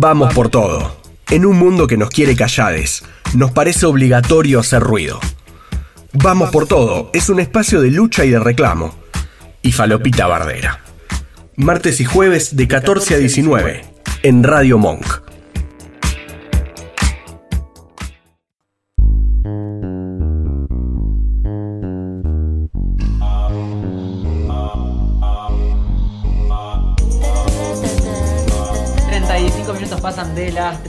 Vamos por todo. En un mundo que nos quiere callades, nos parece obligatorio hacer ruido. Vamos por todo es un espacio de lucha y de reclamo. Y Falopita Bardera. Martes y jueves de 14 a 19 en Radio Monk.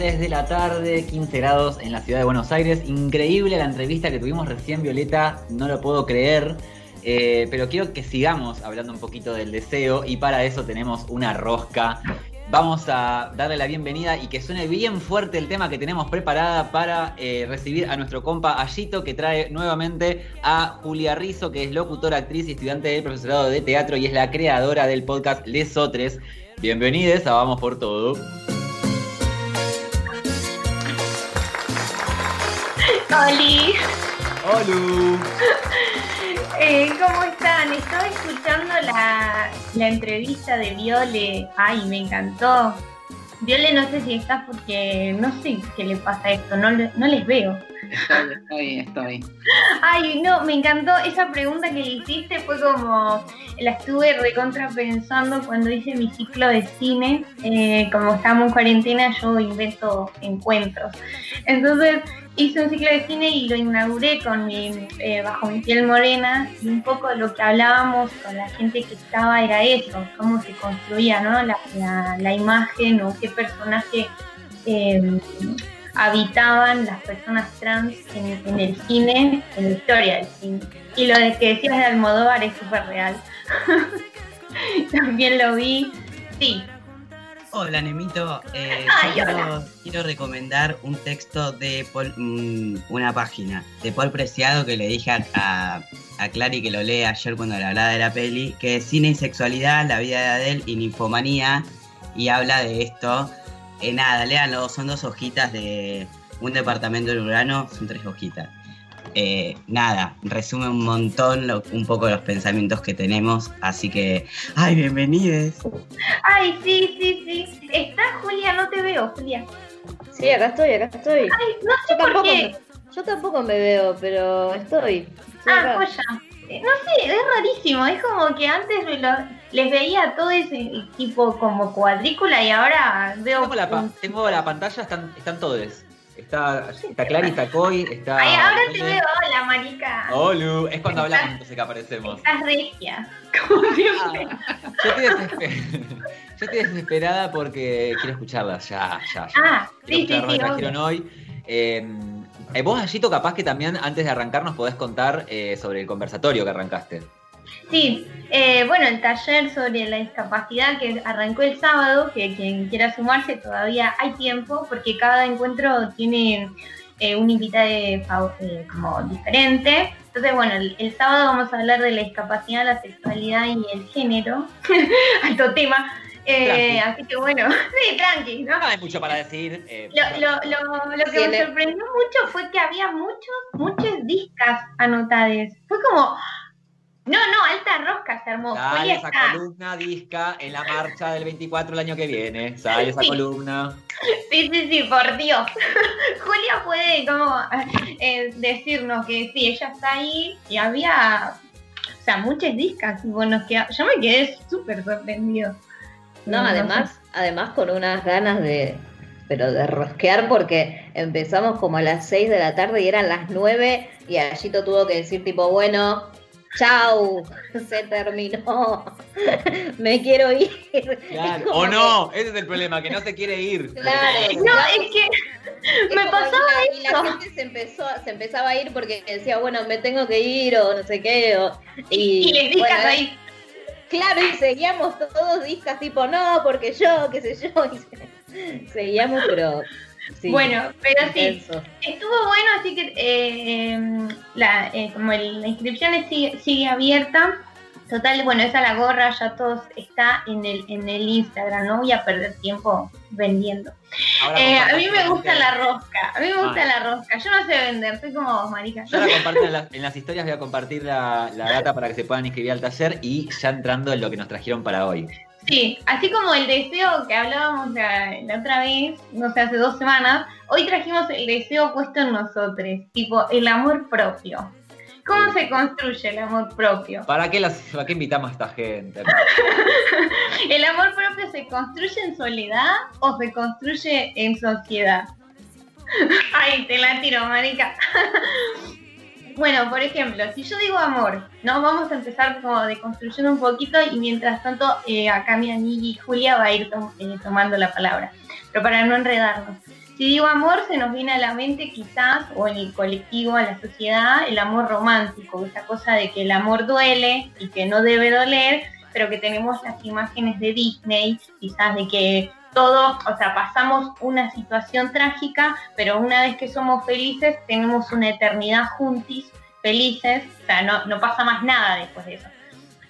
3 de la tarde, 15 grados en la ciudad de Buenos Aires. Increíble la entrevista que tuvimos recién, Violeta, no lo puedo creer. Eh, pero quiero que sigamos hablando un poquito del deseo y para eso tenemos una rosca. Vamos a darle la bienvenida y que suene bien fuerte el tema que tenemos preparada para eh, recibir a nuestro compa Ayito, que trae nuevamente a Julia Rizzo, que es locutora, actriz y estudiante del profesorado de teatro y es la creadora del podcast Les Otres. Bienvenidos a Vamos por Todo. Oli. Hola. Eh, ¿Cómo están? Estaba escuchando la, la, entrevista de Viole. Ay, me encantó. Viole, no sé si estás porque no sé qué le pasa a esto, no, no les veo. Estoy, estoy, estoy. Ay, no, me encantó esa pregunta que le hiciste, fue como, la estuve recontra pensando cuando hice mi ciclo de cine, eh, como estábamos en cuarentena, yo invento encuentros. Entonces hice un ciclo de cine y lo inauguré con mi, eh, bajo mi piel morena y un poco lo que hablábamos con la gente que estaba era eso, cómo se construía ¿no? la, la, imagen o qué personaje eh, habitaban las personas trans en, el cine, en la historia del cine. Y lo de que decías de Almodóvar es súper real. También lo vi. Sí. Hola, Nemito. Eh, quiero, recomendar un texto de Paul, mm, una página de Paul Preciado que le dije a, a, Clary que lo lee ayer cuando le hablaba de la peli, que es Cine y Sexualidad, la vida de Adele y Ninfomanía, y habla de esto eh, nada, léanlo, son dos hojitas de un departamento urbano, son tres hojitas. Eh, nada, resume un montón, un poco los pensamientos que tenemos, así que, ¡ay, bienvenidos! ¡Ay, sí, sí, sí! ¿Estás, Julia? No te veo, Julia. Sí, acá estoy, acá estoy. Ay, no sé yo por tampoco qué. Me, yo tampoco me veo, pero estoy. ah, joya. Eh, no sé, es rarísimo, es como que antes les veía todo ese tipo como cuadrícula y ahora veo... Tengo la, tengo la pantalla, están, están todos. Está, está Clary, está Coy, está... Ay, ahora te veo, hola, marica. Hola, es cuando hablamos entonces que aparecemos. Estás regia, como siempre. Ah, yo, estoy yo, estoy desesperada porque quiero escucharlas ya, ya, ya. Ah, sí, sí, sí, trajeron hoy. Eh, eh, vos, Gallito, capaz que también antes de arrancar nos podés contar eh, sobre el conversatorio que arrancaste. Sí, eh, bueno, el taller sobre la discapacidad que arrancó el sábado, que quien quiera sumarse todavía hay tiempo, porque cada encuentro tiene un invitado como diferente. Entonces, bueno, el, sábado vamos a hablar de la discapacidad, la sexualidad y el género, alto tema. Eh, así que bueno, sí, tranqui, ¿no? No hay mucho para decir. Eh, lo, lo, lo, lo, que me sorprendió mucho fue que había muchos, muchas discas anotadas. Fue como, no, no, alta rosca se armó. Sale esa columna disca en la marcha del 24 el año que viene. Sale esa columna. Sí, sí, sí, por Dios. Julia puede como eh, decirnos que sí, ella está ahí y había, o sea, muchas discas. Bueno, que yo me quedé súper sorprendido. No, además, además con unas ganas de, pero de rosquear porque empezamos como a las 6 de la tarde y eran las 9 y Allito tuvo que decir tipo, bueno, chau, se terminó, me quiero ir. Claro. O no, ese es el problema, que no se quiere ir. Claro. No, es que me pasaba y la, la gente se empezó, se empezaba a ir porque decía, bueno, me tengo que ir o no sé qué. y, les dije ahí Claro, y seguíamos todos discas tipo, no, porque yo, qué sé yo. seguíamos, pero. Bueno, pero sí, estuvo bueno, así que eh, em, la, eh, como la inscripción sigue, abierta. Total, bueno, esa la gorra ya todos está en el, en el Instagram, no voy a perder tiempo vendiendo. Eh, a mí me gusta la rosca, a mí me gusta la rosca. Yo no sé vender, soy como vos, marica. Yo la comparto en, las historias, voy a compartir la, data para que se puedan inscribir al taller y ya entrando en lo que nos trajeron para hoy. Sí, así como el deseo que hablábamos la, otra vez, no sé, hace dos semanas, hoy trajimos el deseo puesto en nosotros, tipo el amor propio. ¿Cómo se construye el amor propio? ¿Para qué, las, ¿Para qué invitamos a esta gente? ¿El amor propio se construye en soledad o se construye en sociedad? Ay, te la tiro, marica. Bueno, por ejemplo, si yo digo amor, ¿no? Vamos a empezar como deconstruyendo un poquito y mientras tanto eh, acá mi y Julia va a ir eh, tomando la palabra. Pero para no enredarnos. Si digo amor, se nos viene a la mente quizás, o en el colectivo, a la sociedad, el amor romántico, esa cosa de que el amor duele y que no debe doler, pero que tenemos las imágenes de Disney, quizás de que todo, o sea, pasamos una situación trágica, pero una vez que somos felices, tenemos una eternidad juntis, felices, o sea, no, no pasa más nada después de eso.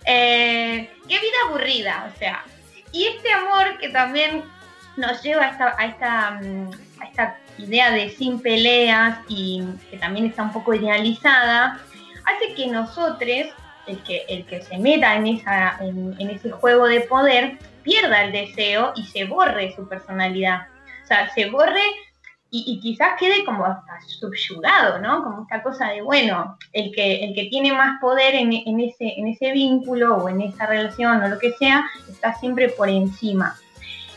Eh, qué vida aburrida, o sea, y este amor que también nos lleva a esta, mm, a esta idea de sin peleas y que también está un poco idealizada, hace que nosotros, el que, el que se meta en, esa, en ese juego de poder, pierda el deseo y se borre su personalidad. O sea, se borre y, quizás quede como hasta subyugado, ¿no? Como esta cosa de, bueno, el que, el que tiene más poder en, ese, en ese vínculo o en esa relación o lo que sea, está siempre por encima.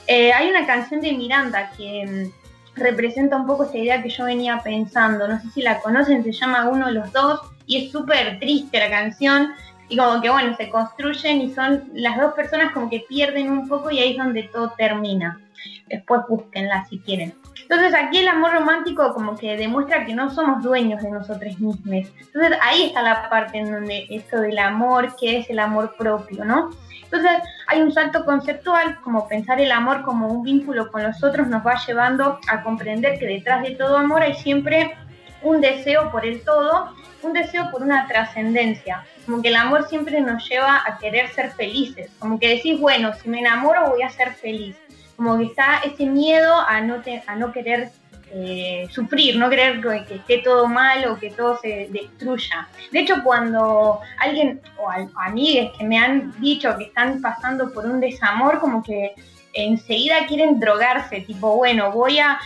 Eh, hay una canción de Miranda que mm, representa un poco esta idea que yo venía pensando, no sé si la conocen, se llama Uno de los dos y es súper triste la canción, y como que bueno, se construyen y son las dos personas como que pierden un poco y ahí es donde todo termina. Después búsquenla si quieren. Entonces aquí el amor romántico como que demuestra que no somos dueños de nosotros mismos. Entonces ahí está la parte en donde esto del amor, que es el amor propio, ¿no? Entonces hay un salto conceptual, como pensar el amor como un vínculo con los otros nos va llevando a comprender que detrás de todo amor hay siempre un deseo por el todo, un deseo por una trascendencia. Como que el amor siempre nos lleva a querer ser felices. Como que decís, bueno, si me enamoro voy a ser feliz. Como que está ese miedo a no, no querer eh, sufrir, no querer que, esté todo mal o que todo se destruya. De hecho, cuando alguien o amigas que me han dicho que están pasando por un desamor, como que enseguida quieren drogarse, tipo, bueno, voy a,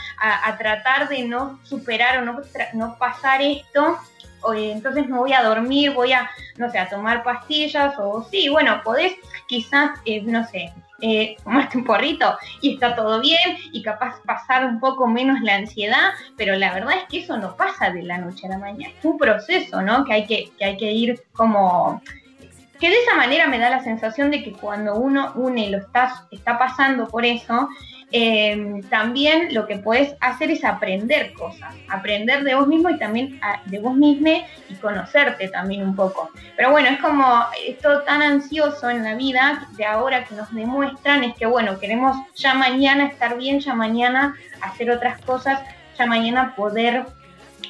tratar de no superar o no, no pasar esto, o, entonces me voy a dormir, voy a, no sé, a tomar pastillas, o sí, bueno, podés quizás, eh, no sé, eh, tomarte un porrito y está todo bien y capaz pasar un poco menos la ansiedad, pero la verdad es que eso no pasa de la noche a la mañana, es un proceso, ¿no? Que hay que, que, hay que ir como que de esa manera me da la sensación de que cuando uno une lo está, está pasando por eso, eh, también lo que puedes hacer es aprender cosas, aprender de vos mismo y también de vos mismo y conocerte también un poco. Pero bueno, es como esto tan ansioso en la vida de ahora que nos demuestran es que bueno, queremos ya mañana estar bien, ya mañana hacer otras cosas, ya mañana poder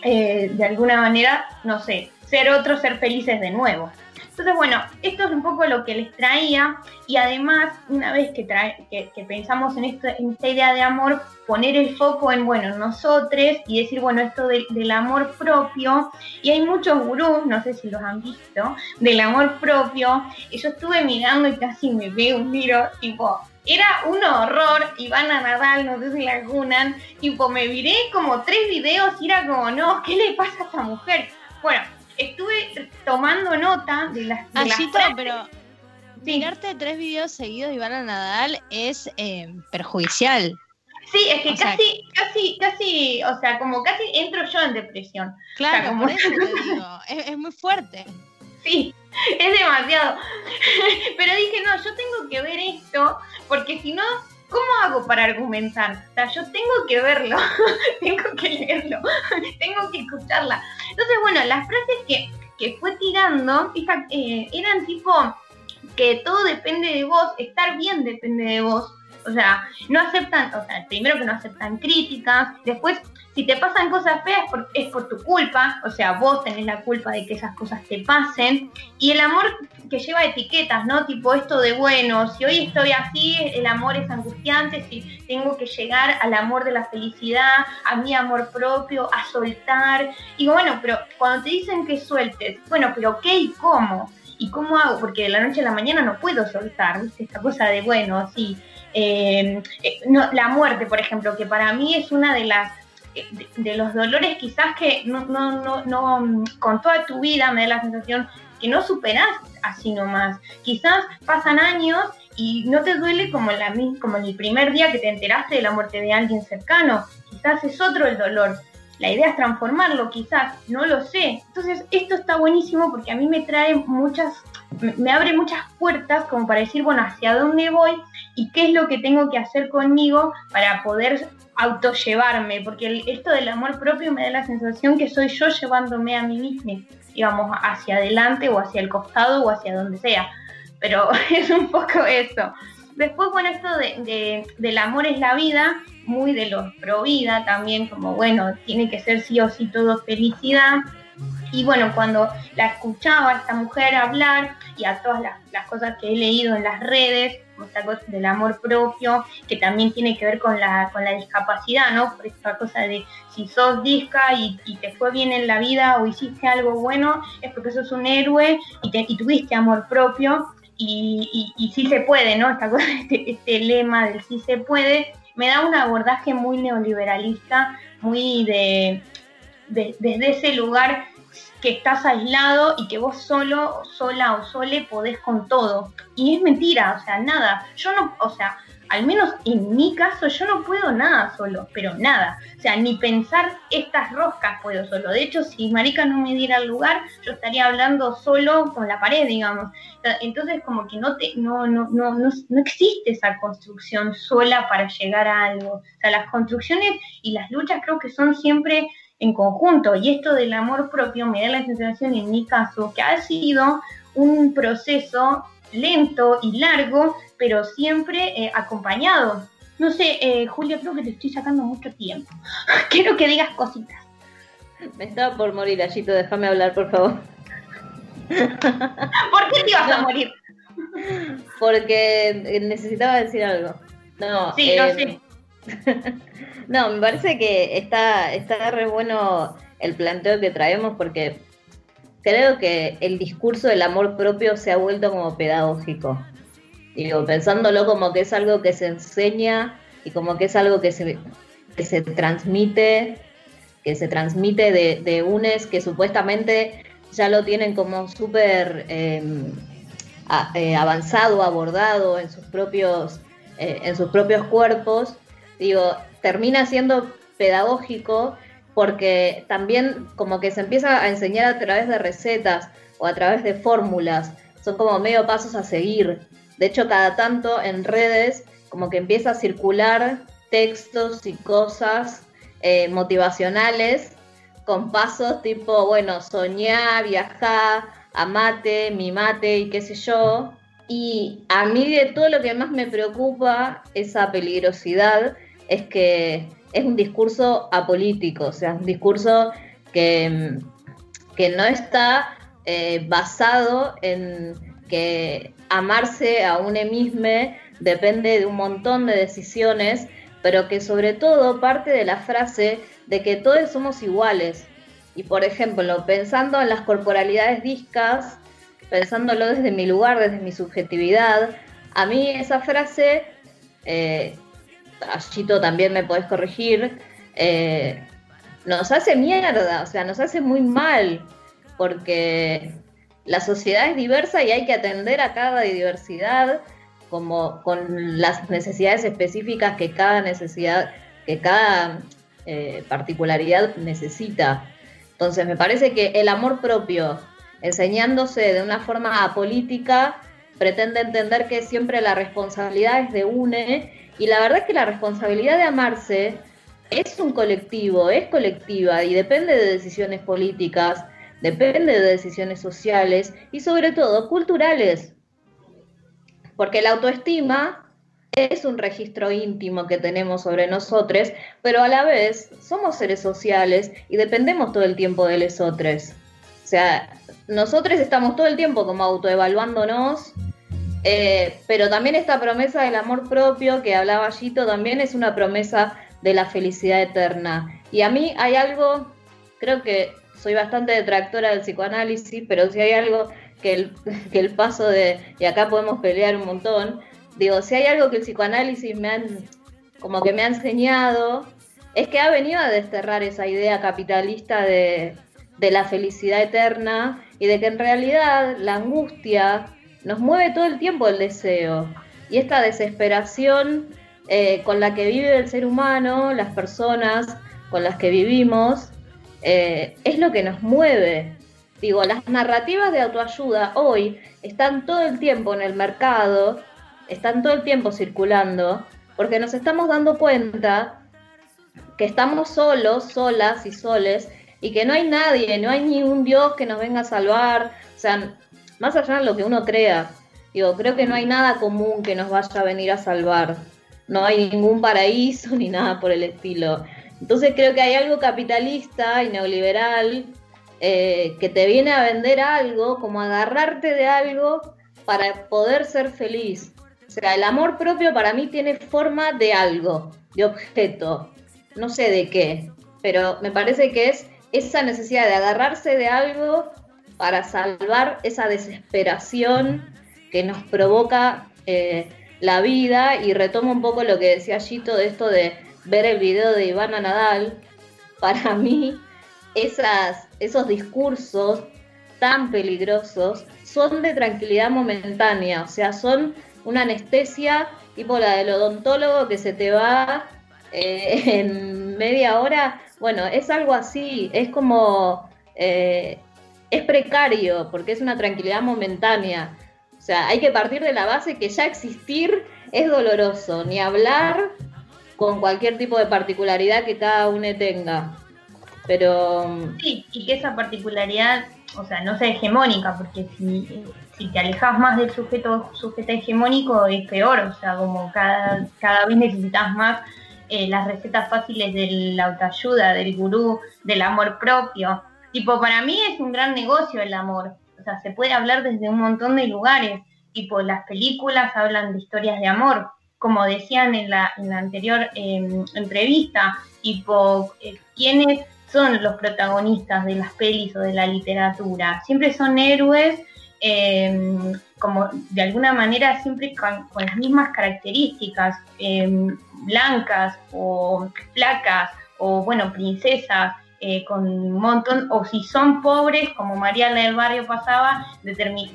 eh, de alguna manera, no sé, ser otros, ser felices de nuevo. Entonces, bueno, esto es un poco lo que les traía y además, una vez que, que, pensamos en, esta idea de amor, poner el foco en, bueno, nosotros y decir, bueno, esto del amor propio, y hay muchos gurús, no sé si los han visto, del amor propio, y yo estuve mirando y casi me veo un tiro, tipo, era un horror, Ivana Nadal, no sé si la algunan, tipo, me miré como tres videos y era como, no, ¿qué le pasa a esta mujer? Bueno, estuve tomando nota de las. De pero mirarte tres videos seguidos de Ivana Nadal es eh, perjudicial. Sí, es que casi, casi, casi, o sea, como casi entro yo en depresión. Claro, como... por eso te digo, es, es muy fuerte. Sí, es demasiado. Pero dije, no, yo tengo que ver esto, porque si no, ¿cómo hago para argumentar? O sea, yo tengo que verlo, tengo que leerlo, tengo que escucharla. Entonces, bueno, las frases que, que fue tirando eh, eran tipo que todo depende de vos, estar bien depende de vos. O sea, no aceptan, o sea, primero que no aceptan críticas, después si te pasan cosas feas es por, tu culpa, o sea, vos tenés la culpa de que esas cosas te pasen. Y el amor que lleva etiquetas, ¿no? Tipo esto de, bueno, si hoy estoy así, el amor es angustiante, si tengo que llegar al amor de la felicidad, a mi amor propio, a soltar. Y bueno, pero cuando te dicen que sueltes, bueno, pero ¿qué y cómo? ¿y cómo hago? Porque de la noche a la mañana no puedo soltar, ¿viste? Esta cosa de, bueno, sí, eh, eh, no, la muerte, por ejemplo, que para mí es una de las eh, de, los dolores quizás que no, no, no, no, con toda tu vida me da la sensación que no superás así nomás. Quizás pasan años y no te duele como, la, como el primer día que te enteraste de la muerte de alguien cercano. Quizás es otro el dolor. La idea es transformarlo, quizás, no lo sé. Entonces, esto está buenísimo porque a mí me trae muchas, me abre muchas puertas como para decir, bueno, hacia dónde voy y qué es lo que tengo que hacer conmigo para poder autollevarme, porque esto del amor propio me da la sensación que soy yo llevándome a mí misma, digamos, hacia adelante o hacia el costado o hacia donde sea. Pero es un poco eso. Después, bueno, esto de, del amor es la vida, muy de los pro vida también, como bueno, tiene que ser sí o sí todo felicidad. Y bueno, cuando la escuchaba a esta mujer hablar y a todas las cosas que he leído en las redes, esta cosa del amor propio, que también tiene que ver con la, con la discapacidad, ¿no? Por esta cosa de si sos disca y, te fue bien en la vida o hiciste algo bueno, es porque sos un héroe y, te, y tuviste amor propio y, y, sí se puede, ¿no? Esta cosa, este, este lema del sí se puede, me da un abordaje muy neoliberalista, muy de desde ese lugar que estás aislado y que vos solo, sola o sole podés con todo. Y es mentira, o sea, nada. Yo no, o sea, al menos en mi caso, yo no puedo nada solo, pero nada. O sea, ni pensar estas roscas puedo solo. De hecho, si Marica no me diera el lugar, yo estaría hablando solo con la pared, digamos. Entonces, como que no, te, no, no, no, no, existe esa construcción sola para llegar a algo. O sea, las construcciones y las luchas creo que son siempre en conjunto. Y esto del amor propio me da la sensación, en mi caso, que ha sido un proceso lento y largo, pero siempre eh, acompañado. No sé, eh, Julia, creo que te estoy sacando mucho tiempo. Quiero que digas cositas. Me estaba por morir, Allito, déjame hablar, por favor. ¿Por qué te ibas a morir? Porque necesitaba decir algo. No, sí, no sé. No, me parece que está, está re bueno el planteo que traemos porque creo que el discurso del amor propio se ha vuelto como pedagógico. Digo, pensándolo como que es algo que se enseña y como que es algo que se, se transmite, que se transmite de, UNES que supuestamente ya lo tienen como súper em, eh, avanzado, abordado en sus propios, eh, en sus propios cuerpos. Digo, termina siendo pedagógico porque también como que se empieza a enseñar a través de recetas o a través de fórmulas, son como medio pasos a seguir. De hecho, cada tanto en redes como que empieza a circular textos y cosas eh, motivacionales con pasos tipo, bueno, soñar, viajar, amate, mimate y qué sé yo. Y a mí de todo lo que más me preocupa esa peligrosidad es que es un discurso apolítico, o sea, un discurso que, que no está eh, basado en que amarse a un mismo depende de un montón de decisiones, pero que sobre todo parte de la frase de que todos somos iguales. Y por ejemplo, pensando en las corporalidades discas, pensándolo desde mi lugar, desde mi subjetividad, a mí esa frase eh, Allito también me podés corregir, eh, nos hace mierda, o sea, nos hace muy mal, porque la sociedad es diversa y hay que atender a cada diversidad como con las necesidades específicas que cada necesidad, que cada eh, particularidad necesita. Entonces me parece que el amor propio, enseñándose de una forma apolítica, pretende entender que siempre la responsabilidad es de UNE y la verdad es que la responsabilidad de amarse es un colectivo, es colectiva y depende de decisiones políticas, depende de decisiones sociales y sobre todo culturales. Porque la autoestima es un registro íntimo que tenemos sobre nosotros, pero a la vez somos seres sociales y dependemos todo el tiempo de los. O sea, nosotros estamos todo el tiempo como autoevaluándonos eh, pero también esta promesa del amor propio que hablaba Gito también es una promesa de la felicidad eterna. Y a mí hay algo, creo que soy bastante detractora del psicoanálisis, pero si hay algo que el, que el paso de, y acá podemos pelear un montón, digo, si hay algo que el psicoanálisis me han, como que me ha enseñado, es que ha venido a desterrar esa idea capitalista de, de la felicidad eterna y de que en realidad la angustia nos mueve todo el tiempo el deseo. Y esta desesperación eh, con la que vive el ser humano, las personas con las que vivimos, eh, es lo que nos mueve. Digo, las narrativas de autoayuda hoy están todo el tiempo en el mercado, están todo el tiempo circulando, porque nos estamos dando cuenta que estamos solos, solas y soles, y que no hay nadie, no hay ni un Dios que nos venga a salvar, o sea, más allá de lo que uno crea, digo, creo que no hay nada común que nos vaya a venir a salvar, no hay ningún paraíso ni nada por el estilo. Entonces creo que hay algo capitalista y neoliberal eh, que te viene a vender algo, como agarrarte de algo para poder ser feliz. O sea, el amor propio para mí tiene forma de algo, de objeto, no sé de qué, pero me parece que es esa necesidad de agarrarse de algo para salvar esa desesperación que nos provoca eh, la vida y retomo un poco lo que decía Gito de esto de ver el video de Ivana Nadal. Para mí, esos discursos tan peligrosos son de tranquilidad momentánea, o sea, son una anestesia tipo la del odontólogo que se te va eh, en media hora. Bueno, es algo así, es como, eh, es precario porque es una tranquilidad momentánea. O sea, hay que partir de la base que ya existir es doloroso, ni hablar con cualquier tipo de particularidad que cada uno tenga. Pero... Sí, y que esa particularidad, o sea, no sea hegemónica, porque si, si te alejas más del sujeto sujeto hegemónico es peor, o sea, como cada, cada vez necesitas más eh, las recetas fáciles de la autoayuda, del gurú, del amor propio. Tipo, para mí es un gran negocio el amor. O sea, se puede hablar desde un montón de lugares. Tipo, las películas hablan de historias de amor, como decían en la, anterior em, entrevista, tipo, eh, ¿quiénes son los protagonistas de las pelis o de la literatura? Siempre son héroes, em, como de alguna manera, siempre con, las mismas características, em, blancas o flacas o, bueno, princesas, eh, con un montón, o si son pobres, como Mariana del Barrio pasaba,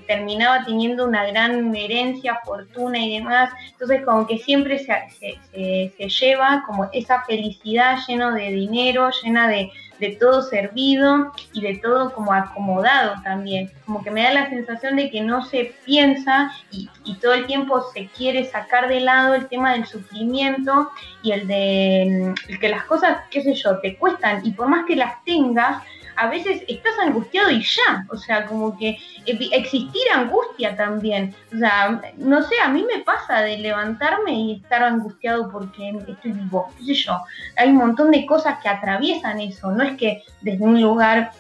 terminaba teniendo una gran herencia, fortuna y demás. Entonces, como que siempre se, se lleva como esa felicidad lleno de dinero, llena de, de todo servido y de todo como acomodado también. Como que me da la sensación de que no se piensa y, todo el tiempo se quiere sacar de lado el tema del sufrimiento y el de que las cosas, qué sé yo, te cuestan y por más que las tengas, a veces estás angustiado y ya, o sea, como que existir angustia también, o sea, no sé, a mí me pasa de levantarme y estar angustiado porque estoy vivo, qué sé yo, hay un montón de cosas que atraviesan eso, no es que desde un lugar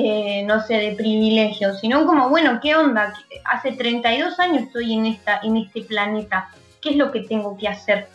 eh, no sé, de privilegio, sino como, bueno, ¿qué onda? Hace 32 años estoy en, esta, en este planeta, ¿qué es lo que tengo que hacer?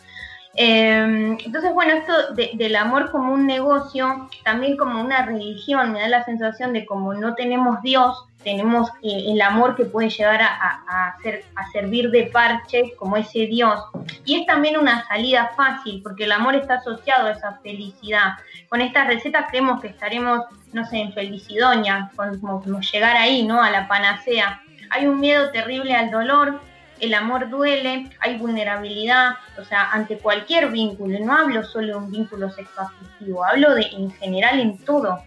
Em, entonces, bueno, esto del amor como un negocio, también como una religión, me da la sensación de como no tenemos Dios, tenemos eh, el amor que puede llegar a, hacer, a servir de parche como ese Dios. Y es también una salida fácil, porque el amor está asociado a esa felicidad. Con estas recetas creemos que estaremos, no sé, en felicidonia, como, como llegar ahí, ¿no? A la panacea. Hay un miedo terrible al dolor, el amor duele, hay vulnerabilidad, o sea, ante cualquier vínculo, no hablo solo de un vínculo sexoafectivo, hablo de en general en todo,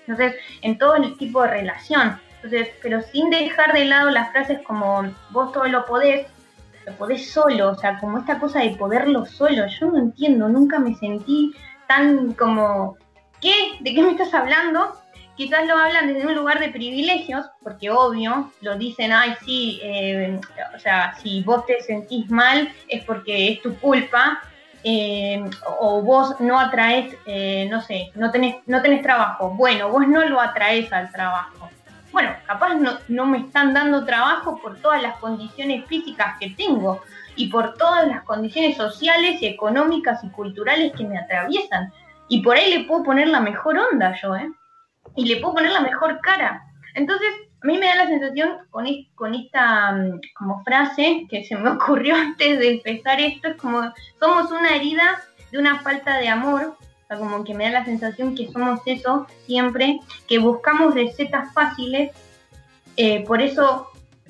entonces, en todo el tipo de relación, entonces, pero sin dejar de lado las frases como vos todo lo podés, lo podés solo, o sea, como esta cosa de poderlo solo, yo no entiendo, nunca me sentí tan como, ¿qué? ¿De qué me estás hablando? Quizás lo hablan desde un lugar de privilegios, porque obvio, lo dicen, ay, sí, eh, o sea, si vos te sentís mal es porque es tu culpa, eh, o vos no atraes, eh, no sé, no tenés, no tenés trabajo, bueno, vos no lo atraes al trabajo. Bueno, capaz no, no me están dando trabajo por todas las condiciones físicas que tengo y por todas las condiciones sociales, económicas y culturales que me atraviesan. Y por ahí le puedo poner la mejor onda yo, ¿eh? Y le puedo poner la mejor cara. Entonces, a mí me da la sensación con, con esta mm, como frase que se me ocurrió antes de empezar esto, es como somos una herida de una falta de amor, o sea, como que me da la sensación que somos eso siempre, que buscamos recetas fáciles, eh, por eso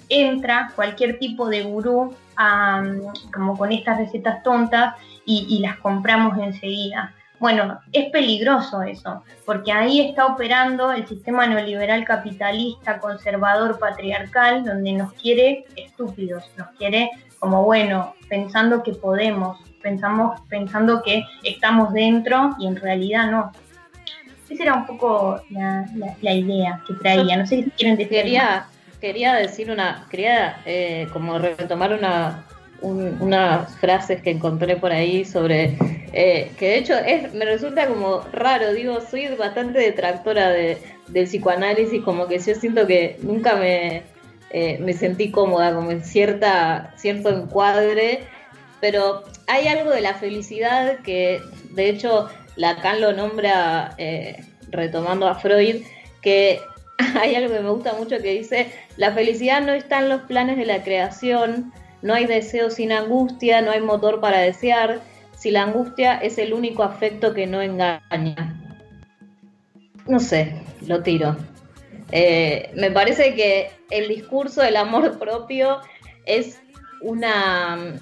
entra cualquier tipo de gurú mm, como con estas recetas tontas y las compramos enseguida. Bueno, es peligroso eso, porque ahí está operando el sistema neoliberal capitalista, conservador, patriarcal, donde nos quiere estúpidos, nos quiere como bueno, pensando que podemos, pensamos, pensando que estamos dentro y en realidad no. Esa era un poco la, idea que traía. No sé si quieren decir. Quería, quería decir una, quería eh, como retomar una, unas frases que encontré por ahí sobre eh, que de hecho es, me resulta como raro, digo, soy bastante detractora de, del psicoanálisis, como que yo siento que nunca me, eh, me sentí cómoda, como en cierta, cierto encuadre, pero hay algo de la felicidad que de hecho Lacan lo nombra eh, retomando a Freud, que hay algo que me gusta mucho que dice, la felicidad no está en los planes de la creación, no hay deseo sin angustia, no hay motor para desear, si la angustia es el único afecto que no engaña. No sé, lo tiro. Eh, me parece que el discurso del amor propio es una...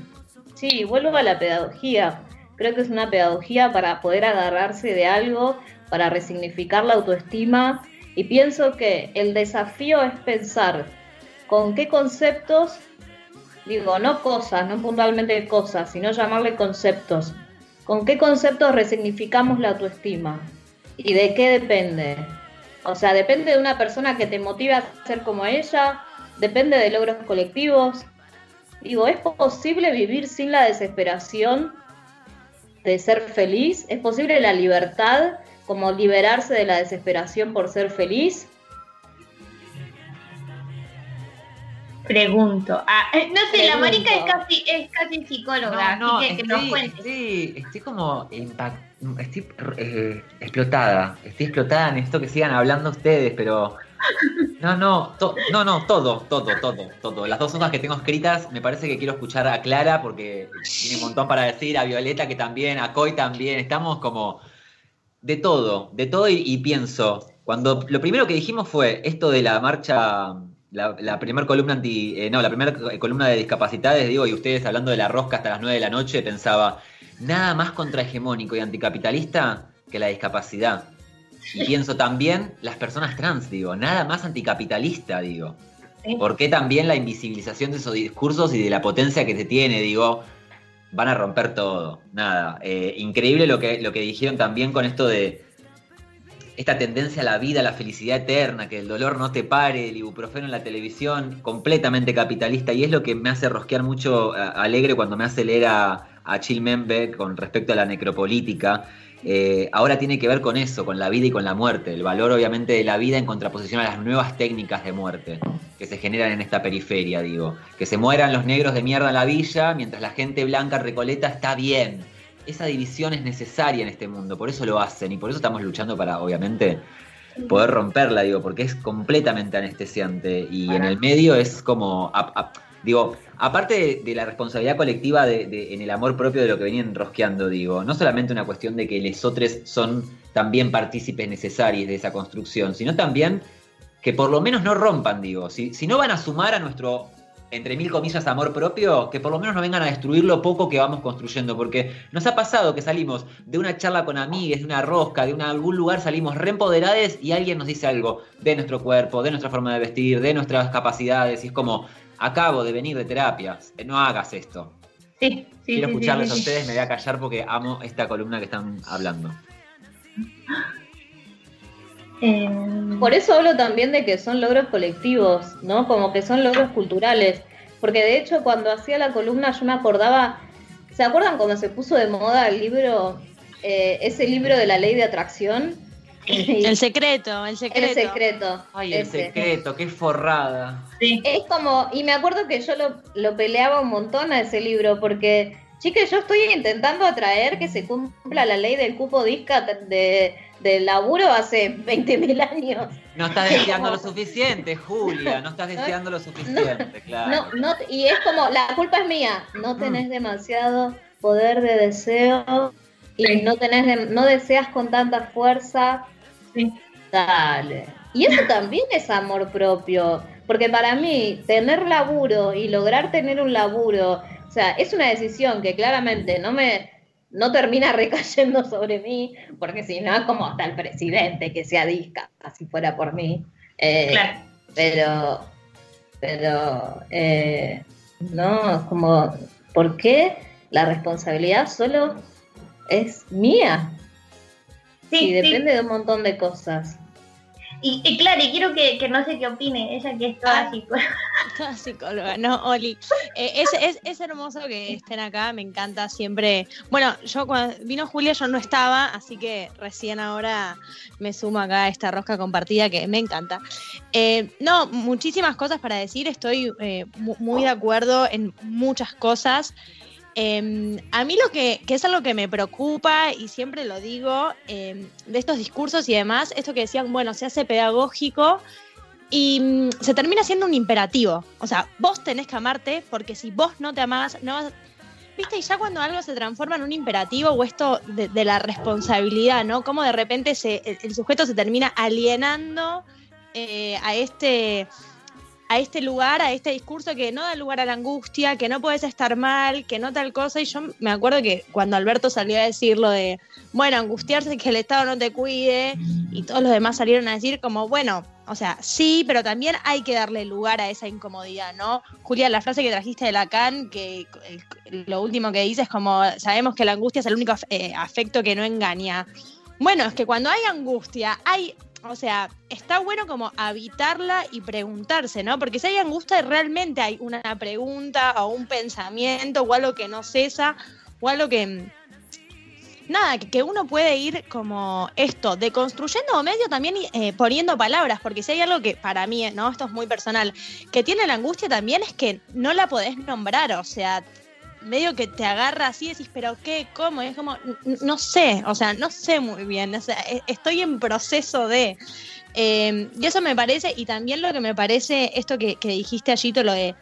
Sí, vuelvo a la pedagogía. Creo que es una pedagogía para poder agarrarse de algo, para resignificar la autoestima. Y pienso que el desafío es pensar con qué conceptos Digo, no cosas, no puntualmente cosas, sino llamarle conceptos. ¿Con qué conceptos resignificamos la autoestima? ¿Y de qué depende? O sea, depende de una persona que te motive a ser como ella, depende de logros colectivos. Digo, ¿es posible vivir sin la desesperación de ser feliz? ¿Es posible la libertad, como liberarse de la desesperación por ser feliz? Pregunto. Ah, eh, no sé, la marica es casi, es casi psicóloga, no, así que, estoy, nos Estoy, estoy como estoy eh, explotada. Estoy explotada, necesito que sigan hablando ustedes, pero. No, no, no, no, todo, todo, todo, todo. Las dos hojas que tengo escritas, me parece que quiero escuchar a Clara porque tiene un montón para decir, a Violeta que también, a Coy también. Estamos como de todo, de todo y pienso. Cuando lo primero que dijimos fue esto de la marcha la, primera columna anti, eh, no, la primera columna de discapacitados, digo, y ustedes hablando de la rosca hasta las 9 de la noche, pensaba, nada más contrahegemónico y anticapitalista que la discapacidad. Y pienso también las personas trans, digo, nada más anticapitalista, digo. ¿Por qué también la invisibilización de esos discursos y de la potencia que se tiene, digo, van a romper todo? Nada. Eh, increíble lo que, lo que dijeron también con esto de, esta tendencia a la vida, a la felicidad eterna, que el dolor no te pare, el ibuprofeno en la televisión, completamente capitalista, y es lo que me hace rosquear mucho alegre cuando me hace leer a, a Chilmenbe con respecto a la necropolítica. Eh, ahora tiene que ver con eso, con la vida y con la muerte, el valor obviamente de la vida en contraposición a las nuevas técnicas de muerte que se generan en esta periferia, digo. Que se mueran los negros de mierda en la villa, mientras la gente blanca recoleta está bien esa división es necesaria en este mundo, por eso lo hacen y por eso estamos luchando para, obviamente, poder romperla, digo, porque es completamente anestesiante y en el medio es como, digo, aparte de, la responsabilidad colectiva de, en el amor propio de lo que venían rosqueando, digo, no solamente una cuestión de que los otros son también partícipes necesarios de esa construcción, sino también que por lo menos no rompan, digo, si, si no van a sumar a nuestro entre mil comillas, amor propio, que por lo menos no vengan a destruir lo poco que vamos construyendo, porque nos ha pasado que salimos de una charla con amigues, de una rosca, de algún lugar, salimos reempoderades y alguien nos dice algo de nuestro cuerpo, de nuestra forma de vestir, de nuestras capacidades, y es como, acabo de venir de terapias, no hagas esto. Sí, sí, Quiero escucharles a ustedes, me voy a callar porque amo esta columna que están hablando. Em, Por eso hablo también de que son logros colectivos, ¿no? Como que son logros culturales. Porque de hecho cuando hacía la columna yo me acordaba, ¿se acuerdan cuando se puso de moda el libro, eh, ese libro de la ley de atracción? El secreto, el secreto. El secreto. Ay, el secreto, qué forrada. Es como, y me acuerdo que yo lo, lo peleaba un montón a ese libro porque Chiques, yo estoy intentando atraer que se cumpla la ley del cupo disca de, del laburo hace 20.000 años. No estás deseando lo suficiente, Julia, no estás deseando lo suficiente, claro. No, y es como, la culpa es mía, no mm. tenés demasiado poder de deseo y no tenés, no deseas con tanta fuerza. Sí. Dale. Y eso también es amor propio, porque para mí tener laburo y lograr tener un laburo, o sea, es una decisión que claramente no me no termina recayendo sobre mí, porque si no, como hasta el presidente que sea disca, así fuera por mí. Eh, claro. Pero, pero, eh, no, como, ¿por qué la responsabilidad solo es mía? Sí, depende de un montón de cosas. Y, claro, y quiero que, no sé qué opine, ella que es toda ah, psicóloga. Toda psicóloga, no, Oli. Eh, es, es, hermoso que estén acá, me encanta siempre. Bueno, yo cuando vino Julia yo no estaba, así que recién ahora me sumo acá a esta rosca compartida que me encanta. Eh, no, muchísimas cosas para decir, estoy eh, muy de acuerdo en muchas cosas. Em, a mí lo que, es algo que me preocupa, y siempre lo digo, em, de estos discursos y demás, esto que decían, bueno, se hace pedagógico y mm, se termina siendo un imperativo. O sea, vos tenés que amarte porque si vos no te amás, no vas... Viste, y ya cuando algo se transforma en un imperativo o esto de, la responsabilidad, ¿no? Como de repente el, sujeto se termina alienando eh, a este a este lugar, a este discurso que no da lugar a la angustia, que no puedes estar mal, que no tal cosa. Y yo me acuerdo que cuando Alberto salió a decir lo de, bueno, angustiarse que el Estado no te cuide, y todos los demás salieron a decir como, bueno, o sea, sí, pero también hay que darle lugar a esa incomodidad, ¿no? Julia, la frase que trajiste de Lacan, que lo último que dice es como, sabemos que la angustia es el único eh, afecto que no engaña. Bueno, es que cuando hay angustia, hay o sea, está bueno como habitarla y preguntarse, ¿no? Porque si hay angustia, realmente hay una pregunta o un pensamiento o algo que no cesa o algo que... Nada, que, uno puede ir como esto, deconstruyendo o medio también eh, poniendo palabras, porque si hay algo que para mí, ¿no? Esto es muy personal, que tiene la angustia también es que no la podés nombrar, o sea, medio que te agarra así y decís, pero qué, cómo, es como, no sé, o sea, no sé muy bien, o sea, e, estoy en proceso de... Em, y eso me parece, y también lo que me parece, esto que, dijiste allí, lo de,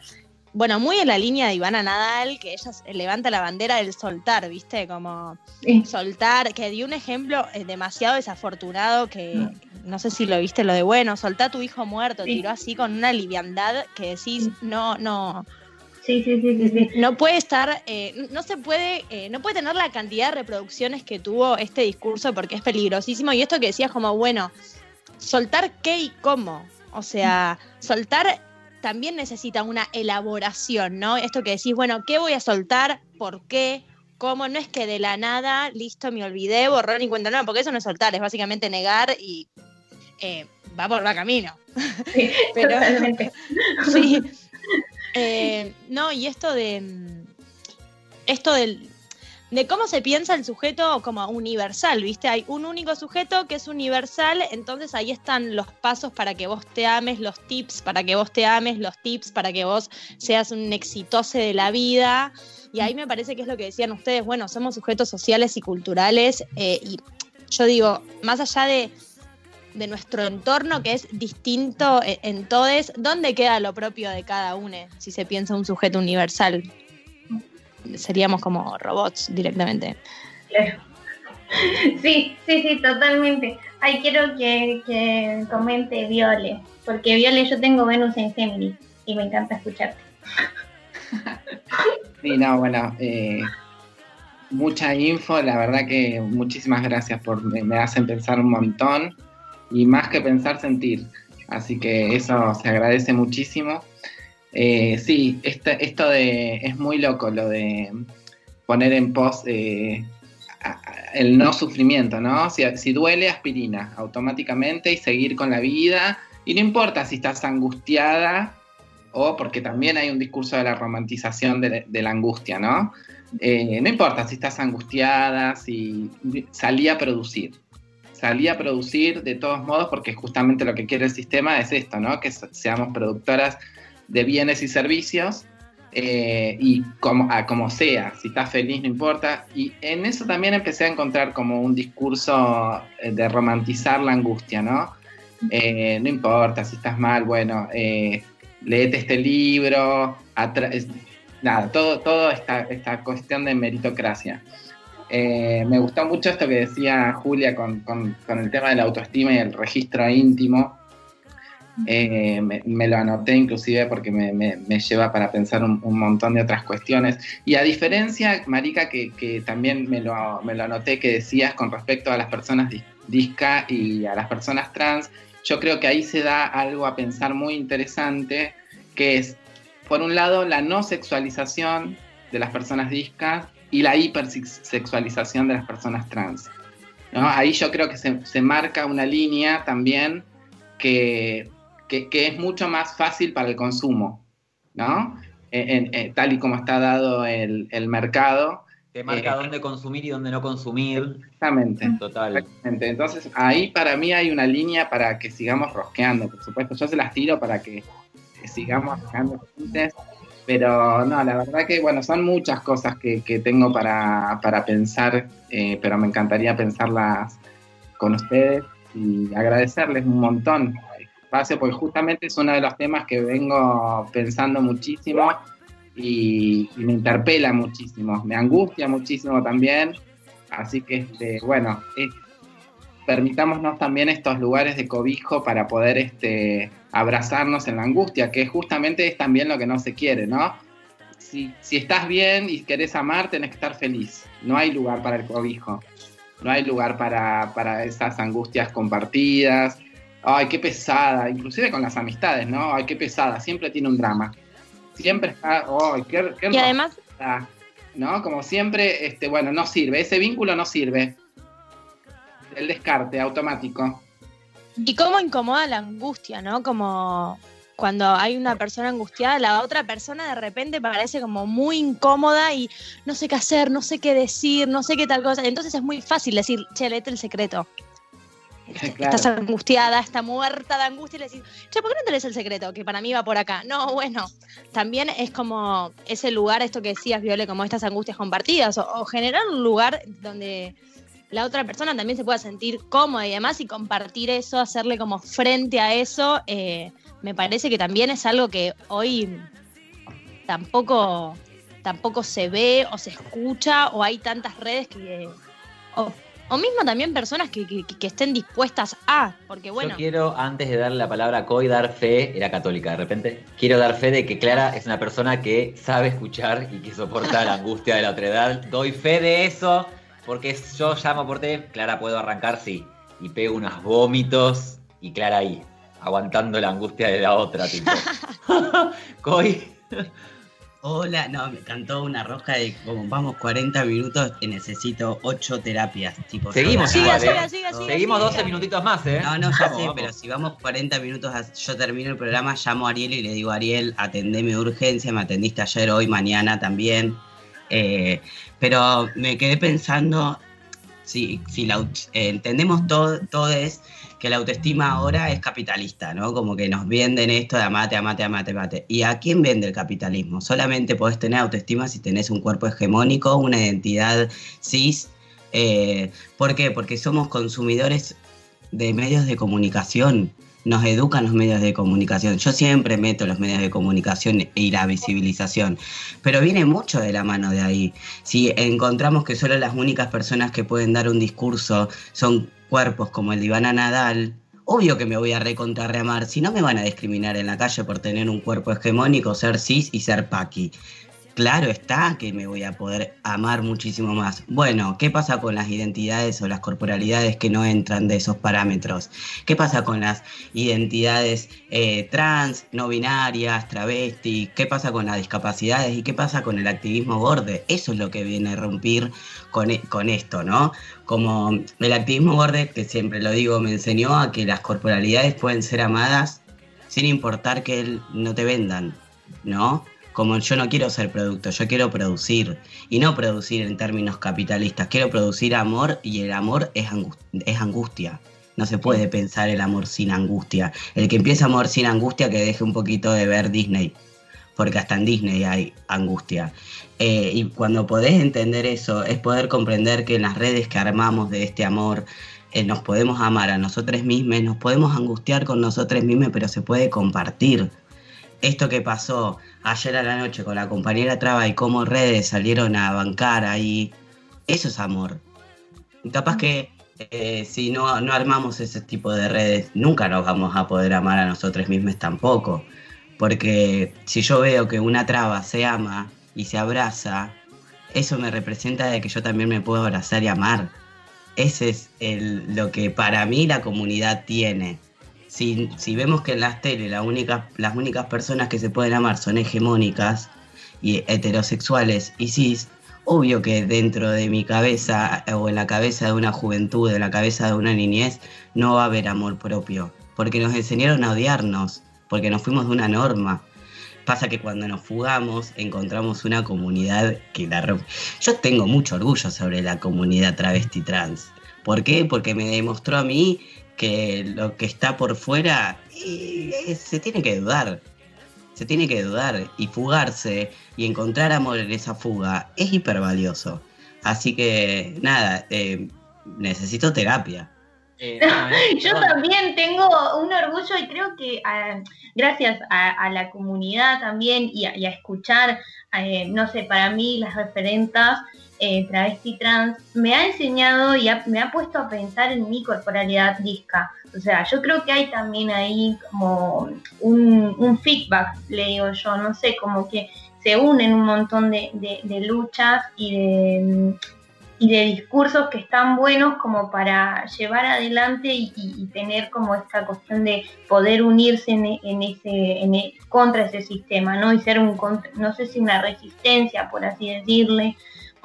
bueno, muy en la línea de Ivana Nadal, que ella levanta la bandera del soltar, ¿viste? Como soltar, que dio un ejemplo eh, demasiado desafortunado que no. sé si lo viste, lo de, bueno, soltá a tu hijo muerto, tiró así con una liviandad que decís, no, no, Sí, sí, sí, sí, No puede estar, eh, no se puede, eh, no puede tener la cantidad de reproducciones que tuvo este discurso porque es peligrosísimo. Y esto que decías como, bueno, soltar qué y cómo. O sea, soltar también necesita una elaboración, ¿no? Esto que decís, bueno, ¿qué voy a soltar? ¿Por qué? ¿Cómo? No es que de la nada, listo, me olvidé, borrón y cuenta, no, porque eso no es soltar, es básicamente negar y eh, va por la camino. Sí, Pero, sí, eh, no, y esto de. Esto del, de cómo se piensa el sujeto como universal, ¿viste? Hay un único sujeto que es universal, entonces ahí están los pasos para que vos te ames, los tips para que vos te ames, los tips para que vos seas un exitoso de la vida. Y ahí me parece que es lo que decían ustedes, bueno, somos sujetos sociales y culturales, eh, y yo digo, más allá de de nuestro entorno que es distinto e-, en, todos, ¿dónde queda lo propio de cada uno si se piensa un sujeto universal? Seríamos como robots directamente. Sí, sí, sí, totalmente. Ay, quiero que, comente Viole, porque Viole yo tengo Venus en Géminis y me encanta escucharte. Sí, no, bueno, eh, mucha info, la verdad que muchísimas gracias por, me hacen pensar un montón y más que pensar, sentir. Así que eso se agradece muchísimo. Eh, sí, este, esto de es muy loco lo de poner en pos eh, el no sufrimiento, ¿no? Si, si, duele, aspirina automáticamente y seguir con la vida. Y no importa si estás angustiada o porque también hay un discurso de la romantización de, la angustia, ¿no? Eh, no importa si estás angustiada, si salí a producir salí a producir de todos modos, porque justamente lo que quiere el sistema es esto, ¿no? Que seamos productoras de bienes y servicios eh, y como, como sea, si estás feliz no importa. Y en eso también empecé a encontrar como un discurso eh, de romantizar la angustia, ¿no? Eh, no importa si estás mal, bueno, eh, leete este libro, nada, todo, todo esta, esta cuestión de meritocracia. Me gustó mucho esto que decía Julia con, el tema de la autoestima y el registro íntimo, eh, me, lo anoté inclusive porque me, lleva para pensar un, montón de otras cuestiones. Y a diferencia, Marica, que, también me lo, me lo, anoté que decías con respecto a las personas disca y a las personas trans, yo creo que ahí se da algo a pensar muy interesante, que es, por un lado, la no sexualización de las personas discas y la hipersexualización de las personas trans. Ahí yo creo que se, se marca una línea también que que, es mucho más fácil para el consumo, ¿no? tal y como está dado el, mercado. Te marca eh, dónde consumir y dónde no consumir. Exactamente. Total. Entonces, ahí para mí hay una línea para que sigamos rosqueando, por supuesto. Yo se las tiro para que, sigamos rosqueando Pero no, la verdad que, bueno, son muchas cosas que, tengo para, pensar, eh, pero me encantaría pensarlas con ustedes y agradecerles un montón espacio, porque justamente es uno de los temas que vengo pensando muchísimo y, me interpela muchísimo, me angustia muchísimo también. Así que, este, bueno, permitámonos también estos lugares de cobijo para poder este, abrazarnos en la angustia, que justamente es también lo que no se quiere, ¿no? Si, si estás bien y querés amar, tenés que estar feliz. No hay lugar para el cobijo. No hay lugar para, para esas angustias compartidas, ay, qué pesada, inclusive con las amistades, ¿no? Ay, qué pesada, siempre tiene un drama. Siempre está, ay, qué, qué Y además... ¿No? Como siempre, este, bueno, no sirve, ese vínculo no sirve. El descarte automático. Y cómo incomoda la angustia, ¿no? Como cuando hay una persona angustiada, la otra persona de repente parece como muy incómoda y no sé qué hacer, no sé qué decir, no sé qué tal cosa. Entonces es muy fácil decir, che, léete el secreto. Estás angustiada, está muerta de angustia y le decís, che, ¿por qué no te lees el secreto? Que para mí va por acá. No, bueno, también es como ese lugar, esto que decías, Viole, como estas angustias compartidas, o, generar un lugar donde la otra persona también se pueda sentir cómoda y demás, y compartir eso, hacerle como frente a eso, eh, me parece que también es algo que hoy tampoco, tampoco se ve o se escucha, o hay tantas redes que... O mismo también personas que, estén dispuestas a, porque bueno. Yo quiero, antes de darle la palabra a Coy, dar fe, era católica de repente, quiero dar fe de que Clara es una persona que sabe escuchar y que soporta la angustia de la otra edad. Doy fe de eso, porque yo llamo por té, Clara puedo arrancar, sí, y pego unos vómitos, y Clara ahí, aguantando la angustia de la otra, tipo. Coy. Hola, no, me cantó una roja de como vamos 40 minutos y necesito 8 terapias. Tipo, seguimos, siga, siga, siga, seguimos 12 minutitos más, ¿eh? No, no, ya sé, pero si vamos 40 minutos, yo termino el programa, llamo a Ariel y le digo, Ariel, atendeme de urgencia, me atendiste ayer, hoy, mañana también. Eh, pero me quedé pensando, si, si entendemos todo, todo es que la autoestima ahora es capitalista, ¿no? Como que nos venden esto de amate, amate, amate, amate. ¿Y a quién vende el capitalismo? Solamente podés tener autoestima si tenés un cuerpo hegemónico, una identidad cis. Eh, ¿Por qué? Porque somos consumidores de medios de comunicación. Nos educan los medios de comunicación. Yo siempre meto los medios de comunicación y la visibilización, pero viene mucho de la mano de ahí. Si encontramos que solo las únicas personas que pueden dar un discurso son cuerpos como el de Ivana Nadal, obvio que me voy a recontrarreamar, si no me van a discriminar en la calle por tener un cuerpo hegemónico, ser cis y ser paqui claro está que me voy a poder amar muchísimo más. Bueno, ¿qué pasa con las identidades o las corporalidades que no entran de esos parámetros? ¿Qué pasa con las identidades eh, trans, no binarias, travestis? ¿Qué pasa con las discapacidades? ¿Y qué pasa con el activismo borde? Eso es lo que viene a romper con, e, con esto, ¿no? Como el activismo borde, que siempre lo digo, me enseñó a que las corporalidades pueden ser amadas sin importar que no te vendan, ¿no? Como yo no quiero ser producto, yo quiero producir. Y no producir en términos capitalistas, quiero producir amor y el amor es, es angustia. No se puede pensar el amor sin angustia. El que empieza amor sin angustia que deje un poquito de ver Disney. porque hasta en Disney hay angustia. Eh, y cuando podés entender eso, es poder comprender que en las redes que armamos de este amor, eh, nos podemos amar a nosotros mismos, nos podemos angustiar con nosotros mismos, pero se puede compartir. Esto que pasó ayer a la noche con la compañera Traba y cómo redes salieron a bancar ahí, eso es amor. Y capaz que eh, si no, no armamos ese tipo de redes, nunca nos vamos a poder amar a nosotros mismos tampoco. Porque si yo veo que una traba se ama y se abraza, eso me representa de que yo también me puedo abrazar y amar. Ese es el, lo que para mí la comunidad tiene. Si, si vemos que en las tele la única, las únicas personas que se pueden amar son hegemónicas y heterosexuales y cis, obvio que dentro de mi cabeza o en la cabeza de una juventud, en la cabeza de una niñez, no va a haber amor propio, porque nos enseñaron a odiarnos, porque nos fuimos de una norma. Pasa que cuando nos fugamos encontramos una comunidad que la. Yo tengo mucho orgullo sobre la comunidad travesti trans. ¿Por qué? Porque me demostró a mí que lo que está por fuera eh, se tiene que dudar se tiene que dudar y fugarse y encontrar amor en esa fuga es hipervalioso. Así que nada, eh, necesito terapia. Eh, Yo también tengo un orgullo y creo que ah, gracias a, la comunidad también y a, escuchar, no sé, para mí las referentas travesti trans me ha enseñado y me ha puesto a pensar en mi corporalidad disca. O sea, yo creo que hay también ahí como un, feedback, le digo yo, no sé, como que se unen un montón de, luchas y de, y de discursos que están buenos como para llevar adelante y, tener como esta cuestión de poder unirse en, ese e, contra ese sistema, ¿no? Y ser un no sé si una resistencia, por así decirle,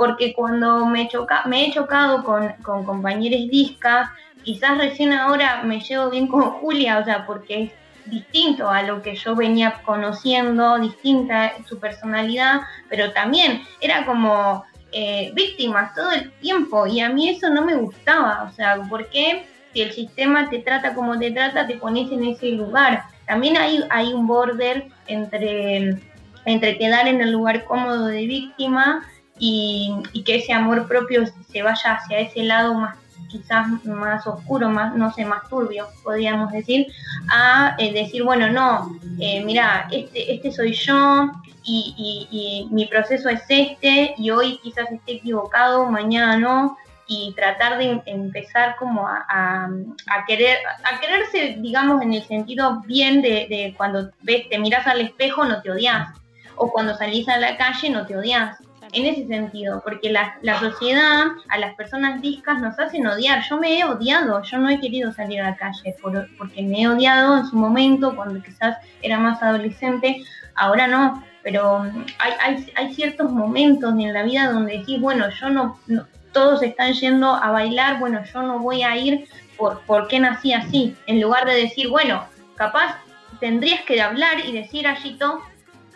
porque cuando me, choca, me he chocado con, con compañeros discas quizás recién ahora me llevo bien con Julia, o sea, porque es distinto a lo que yo venía conociendo, distinta su personalidad, pero también era como eh, víctimas todo el tiempo y a mí eso no me gustaba, o sea, porque si el sistema te trata como te trata, te pones en ese lugar. También hay, hay un border entre, entre quedar en el lugar cómodo de víctima y, que ese amor propio se vaya hacia ese lado más quizás más oscuro, más, no sé, más turbio, podríamos decir, a eh, decir, bueno, no, eh, mira, este, este soy yo y, mi proceso es este y hoy quizás esté equivocado, mañana no, y tratar de empezar como a, querer a quererse digamos en el sentido bien de, de, cuando ves te miras al espejo no te odias o cuando salís a la calle no te odias en ese sentido, porque la, sociedad a las personas discas nos hacen odiar. Yo me he odiado, yo no he querido salir a la calle porque me he odiado en su momento, cuando quizás era más adolescente, ahora no, pero mm, hay, hay, ciertos momentos en la vida donde decís, bueno, yo no, todos están yendo a bailar, bueno, yo no voy a ir por, porque nací así, en lugar de decir, bueno, capaz tendrías que hablar y decir, Allito,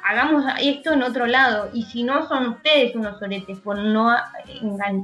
hagamos esto en otro lado. Y si no, son ustedes unos soretes por no,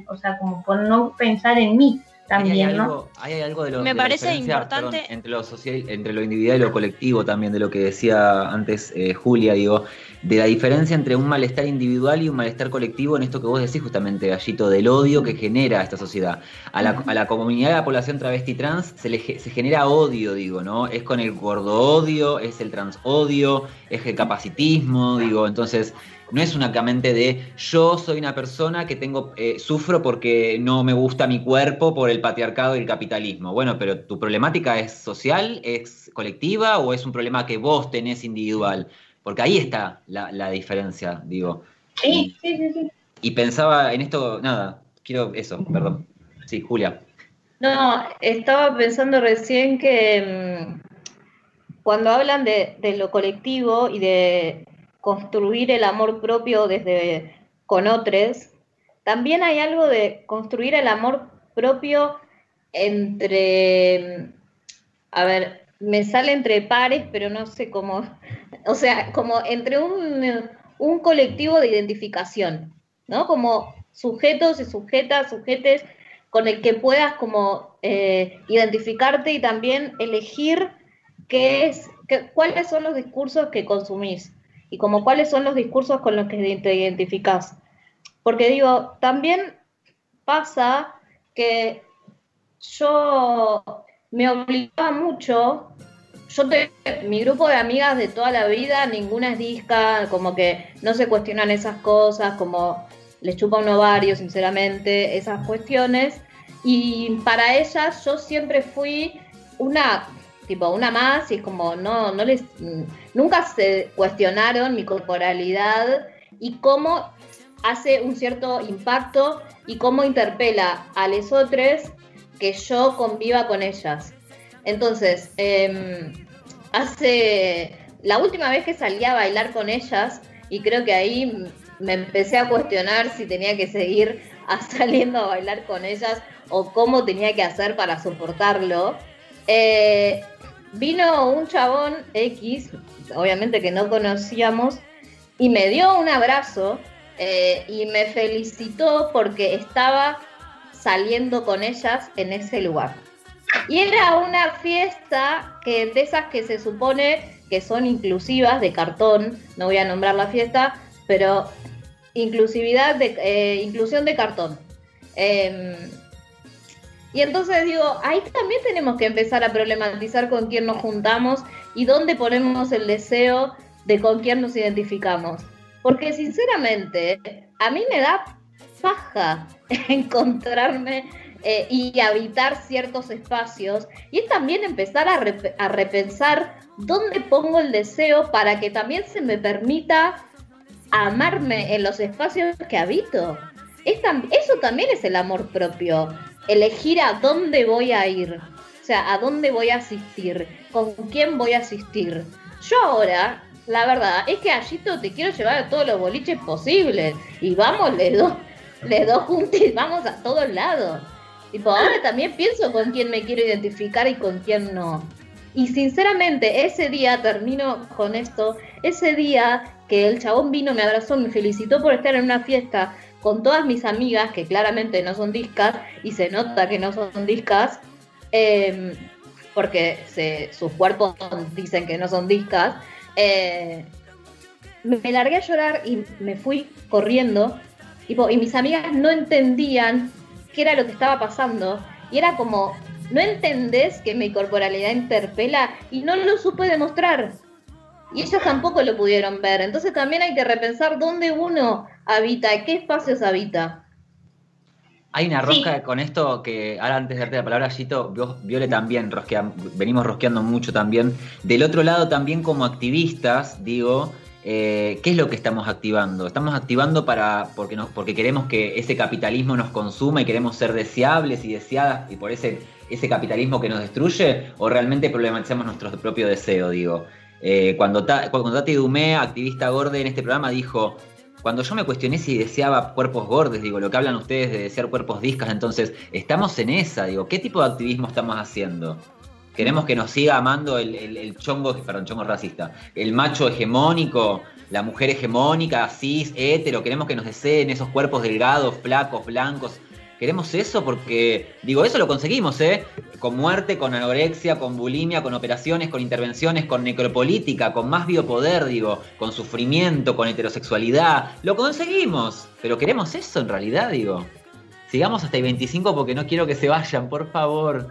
o sea, como por no pensar en mí también, hay ¿no? hay algo de lo, Me parece importante. entre, lo social, entre lo individual y lo colectivo también, de lo que decía antes eh, Julia, digo, de la diferencia entre un malestar individual y un malestar colectivo en esto que vos decís justamente, Gallito, del odio que genera esta sociedad. A la, a la comunidad de la población travesti trans se, le, se genera odio, digo, ¿no? Es con el gordo odio, es el trans odio, es el capacitismo, digo, entonces no es únicamente de yo soy una persona que tengo, eh, sufro porque no me gusta mi cuerpo por el patriarcado y el capitalismo. Bueno, pero tu problemática es social, es colectiva o es un problema que vos tenés individual. Porque ahí está la, diferencia, digo. Sí, sí, sí, sí. Y pensaba en esto, nada, quiero eso, perdón. Sí, Julia. No, estaba pensando recién que mm, cuando hablan de, lo colectivo y de construir el amor propio desde con otros, también hay algo de construir el amor propio entre, a ver, me sale entre pares, pero no sé cómo, o sea, como entre un, un colectivo de identificación, ¿no? Como sujetos y sujetas, sujetes con el que puedas como eh, identificarte y también elegir qué es, qué, cuáles son los discursos que consumís. y como cuáles son los discursos con los que te identificas. Porque digo, también pasa que yo me obligaba mucho, yo mi grupo de amigas de toda la vida, ninguna es disca, como que no se cuestionan esas cosas, como les chupa un ovario, sinceramente, esas cuestiones. Y para ellas yo siempre fui una, tipo, una más y como no, no les, nunca se cuestionaron mi corporalidad y cómo hace un cierto impacto y cómo interpela a los otros que yo conviva con ellas. Entonces, em, hace la última vez que salí a bailar con ellas, y creo que ahí me empecé a cuestionar si tenía que seguir saliendo a bailar con ellas o cómo tenía que hacer para soportarlo. Eh, vino un chabón X, obviamente que no conocíamos, y me dio un abrazo eh, y me felicitó porque estaba saliendo con ellas en ese lugar. Y era una fiesta que de esas que se supone que son inclusivas de cartón, no voy a nombrar la fiesta, pero inclusividad de eh, inclusión de cartón. Em, y entonces digo, ahí también tenemos que empezar a problematizar con quién nos juntamos y dónde ponemos el deseo de con quién nos identificamos. Porque sinceramente, a mí me da faja encontrarme eh, y habitar ciertos espacios. Y es también empezar a, repensar dónde pongo el deseo para que también se me permita amarme en los espacios que habito. eso también es el amor propio, elegir a dónde voy a ir, o sea, a dónde voy a asistir, con quién voy a asistir. Yo ahora, la verdad, es que Allito te quiero llevar a todos los boliches posibles y vamos, le doy le dos juntos vamos a todos lados. Tipo, ahora también pienso con quién me quiero identificar y con quién no. Y sinceramente, ese día, termino con esto, ese día que el chabón vino, me abrazó, me felicitó por estar en una fiesta con todas mis amigas, que claramente no son discas, y se nota que no son discas, em, porque sus cuerpos dicen que no son discas, eh, me largué a llorar y me fui corriendo y mis amigas no entendían qué era lo que estaba pasando. Y era como, no entendés que mi corporalidad interpela y no lo supe demostrar. Y ellas tampoco lo pudieron ver. Entonces también hay que repensar dónde uno habita, qué espacios habita. Hay una rosca con esto que ahora antes de darte la palabra, Gito, Viole también rosquea, venimos rosqueando mucho también. Del otro lado también como activistas, digo, eh, ¿qué es lo que estamos activando? ¿Estamos activando para porque, porque queremos que ese capitalismo nos consuma y queremos ser deseables y deseadas y por ese, ese capitalismo que nos destruye? ¿O realmente problematizamos nuestro propio deseo? Digo, eh, cuando, Tati Dumé, activista gorda en este programa, dijo, cuando yo me cuestioné si deseaba cuerpos gordes, digo, lo que hablan ustedes de desear cuerpos discas, entonces, estamos en esa, digo, ¿qué tipo de activismo estamos haciendo? Queremos que nos siga amando el, el, chongo, perdón, chongo racista, el macho hegemónico, la mujer hegemónica, cis, hétero, queremos que nos deseen esos cuerpos delgados, flacos, blancos. Queremos eso porque, digo, eso lo conseguimos, ¿eh? Con muerte, con anorexia, con bulimia, con operaciones, con intervenciones, con necropolítica, con más biopoder, digo, con sufrimiento, con heterosexualidad. Lo conseguimos, pero queremos eso en realidad, digo. Sigamos hasta el 25 porque no quiero que se vayan, por favor.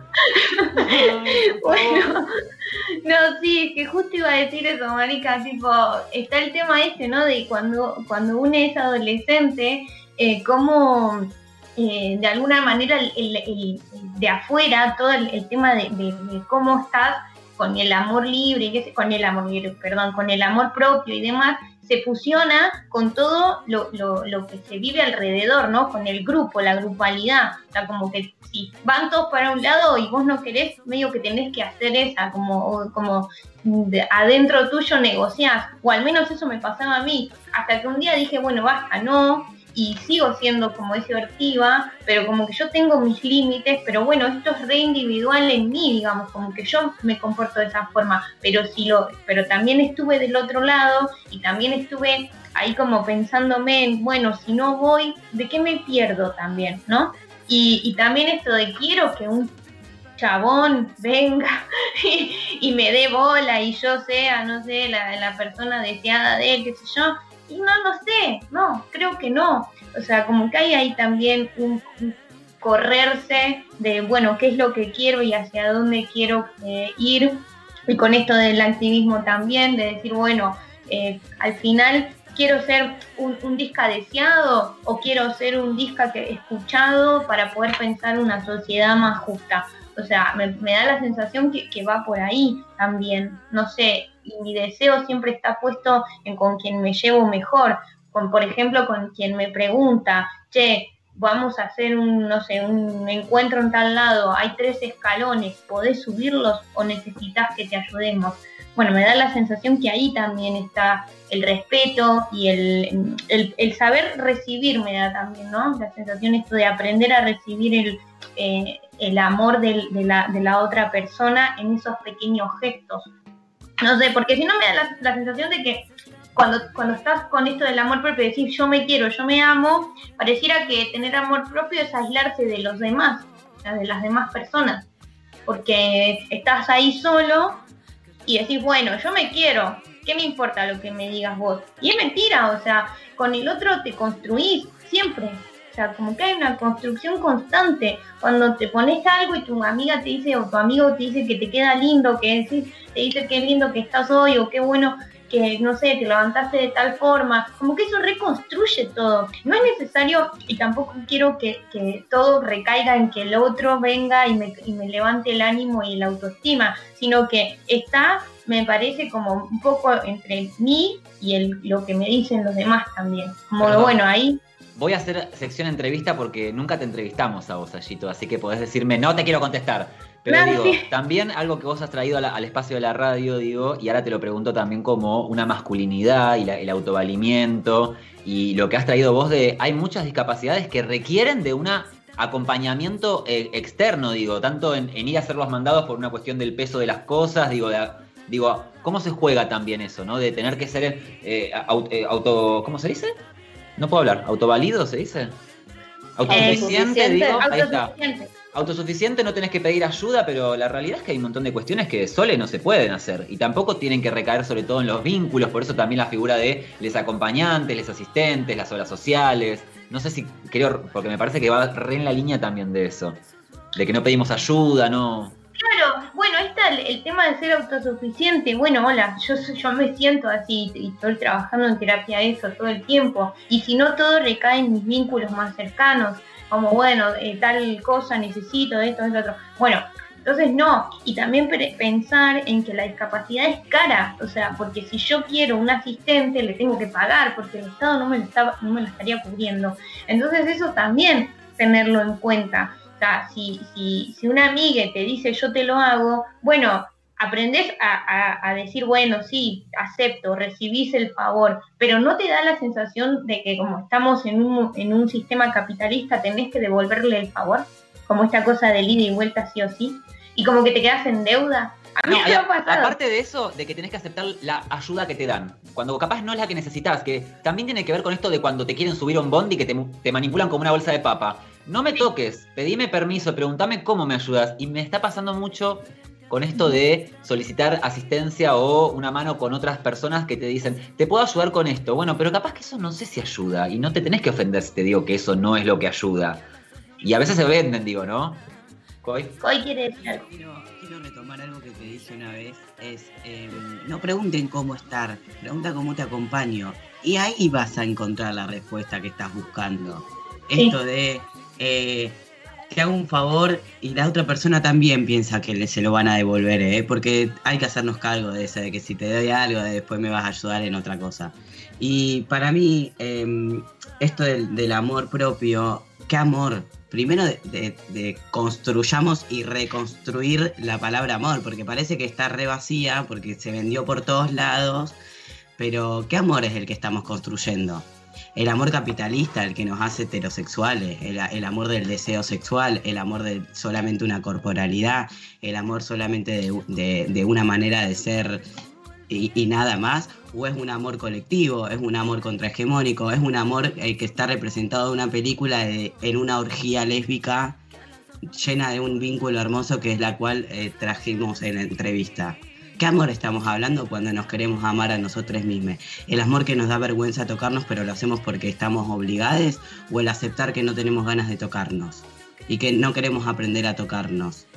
bueno, no, sí, es que justo iba a decir eso, marica, tipo, está el tema este, ¿no? De cuando, cuando uno es adolescente, eh, cómo eh, de alguna manera el, de afuera, todo el, tema de, cómo estás con el amor libre, con el amor libre, perdón, con el amor propio y demás, se fusiona con todo lo, lo, que se vive alrededor, ¿no? Con el grupo, la grupalidad. O sea, como que si van todos para un lado y vos no querés, medio que tenés que hacer esa, como, como adentro tuyo negociás. O al menos eso me pasaba a mí. Hasta que un día dije, bueno, basta, no y sigo siendo como divertida, pero como que yo tengo mis límites, pero bueno, esto es re individual en mí, digamos, como que yo me comporto de esa forma, pero si lo, pero también estuve del otro lado y también estuve ahí como pensándome en, bueno, si no voy, ¿de qué me pierdo también, no? Y, y también esto de quiero que un chabón venga y, me dé bola y yo sea, no sé, la, la persona deseada de él, qué sé yo. Y no lo sé, no, creo que no. O sea, como que hay ahí también un, correrse de, bueno, qué es lo que quiero y hacia dónde quiero eh, ir. Y con esto del activismo también, de decir, bueno, eh, al final quiero ser un, un, disca deseado o quiero ser un disca que, escuchado para poder pensar una sociedad más justa. O sea, me, da la sensación que, va por ahí también. No sé, y mi deseo siempre está puesto en con quien me llevo mejor. Con, por ejemplo, con quien me pregunta, che, vamos a hacer un, no sé, un encuentro en tal lado, hay tres escalones, ¿podés subirlos o necesitas que te ayudemos? Bueno, me da la sensación que ahí también está el respeto y el, el, saber recibir me da también, ¿no? La sensación esto de aprender a recibir el, eh, el amor de, la, de, la, otra persona en esos pequeños gestos. No sé, porque si no me da la, sensación de que cuando, cuando estás con esto del amor propio, decir yo me quiero, yo me amo, pareciera que tener amor propio es aislarse de los demás, de las demás personas, porque estás ahí solo y decís, bueno, yo me quiero, ¿qué me importa lo que me digas vos? Y es mentira, o sea, con el otro te construís siempre. O sea, como que hay una construcción constante. Cuando te pones algo y tu amiga te dice o tu amigo te dice que te queda lindo, que te dice qué lindo que estás hoy o qué bueno que, no sé, te levantaste de tal forma, como que eso reconstruye todo. No es necesario, y tampoco quiero que, todo recaiga en que el otro venga y me, y me levante el ánimo y la autoestima, sino que está, me parece, como un poco entre mí y el, lo que me dicen los demás también. Como bueno, ahí Voy a hacer sección entrevista porque nunca te entrevistamos a vos, Allito, así que podés decirme, no te quiero contestar. Pero digo, también algo que vos has traído al espacio de la radio, digo, y ahora te lo pregunto también como una masculinidad y el autovalimiento y lo que has traído vos de, hay muchas discapacidades que requieren de un acompañamiento eh, externo, digo, tanto en, ir a hacer los mandados por una cuestión del peso de las cosas, digo, digo, ¿cómo se juega también eso, no? De tener que ser eh, eh, auto, ¿cómo se dice? No puedo hablar, autovalido se dice. Autosuficiente, digo, ahí está autosuficiente, no tenés que pedir ayuda, pero la realidad es que hay un montón de cuestiones que soles no se pueden hacer y tampoco tienen que recaer sobre todo en los vínculos, por eso también la figura de les acompañantes, les asistentes, las obras sociales. No sé si creo, porque me parece que va re en la línea también de eso, de que no pedimos ayuda, no. Claro, está el, tema de ser autosuficiente. Bueno, hola, yo, yo me siento así y estoy trabajando en terapia eso todo el tiempo. Y si no, todo recae en mis vínculos más cercanos como bueno, eh, tal cosa necesito, esto, esto, otro. Bueno, entonces no, y también pensar en que la discapacidad es cara, o sea, porque si yo quiero un asistente le tengo que pagar, porque el Estado no me lo, estaba, no me lo estaría cubriendo. Entonces eso también tenerlo en cuenta. Si, si, si una amiga te dice yo te lo hago, bueno, aprendes a, decir, bueno, sí, acepto, recibís el favor, pero no te da la sensación de que como estamos en un, en un sistema capitalista tenés que devolverle el favor, como esta cosa de ida y vuelta sí o sí, y como que te quedas en deuda. aparte de eso, de que tenés que aceptar la ayuda que te dan, cuando capaz no es la que necesitas, que también tiene que ver con esto de cuando te quieren subir a un bondi y que te, te manipulan como una bolsa de papa. No me toques, pedime permiso, pregúntame cómo me ayudas. Y me está pasando mucho con esto de solicitar asistencia o una mano con otras personas que te dicen, te puedo ayudar con esto. Bueno, pero capaz que eso no sé si ayuda y no te tenés que ofender si te digo que eso no es lo que ayuda. Y a veces se venden, digo, ¿no? Coy. quiere decir quiero, retomar algo que te dije una vez, es, em, no pregunten cómo estar, pregunta cómo te acompaño. Y ahí vas a encontrar la respuesta que estás buscando. Esto de... Eh, te hago un favor y la otra persona también piensa que se lo van a devolver, ¿eh? porque hay que hacernos cargo de eso, de que si te doy algo, después me vas a ayudar en otra cosa. Y para mí, em, esto del, amor propio, ¿qué amor? Primero construyamos y reconstruir la palabra amor, porque parece que está re vacía, porque se vendió por todos lados, pero ¿qué amor es el que estamos construyendo? El amor capitalista, el que nos hace heterosexuales, el, amor del deseo sexual, el amor de solamente una corporalidad, el amor solamente de, una manera de ser y, nada más, o es un amor colectivo, es un amor contrahegemónico, es un amor el que está representado en una película en una orgía lésbica llena de un vínculo hermoso que es la cual eh, trajimos en la entrevista. ¿Qué amor estamos hablando cuando nos queremos amar a nosotros mismos? ¿El amor que nos da vergüenza tocarnos pero lo hacemos porque estamos obligados? ¿O el aceptar que no tenemos ganas de tocarnos? Y que no queremos aprender a tocarnos.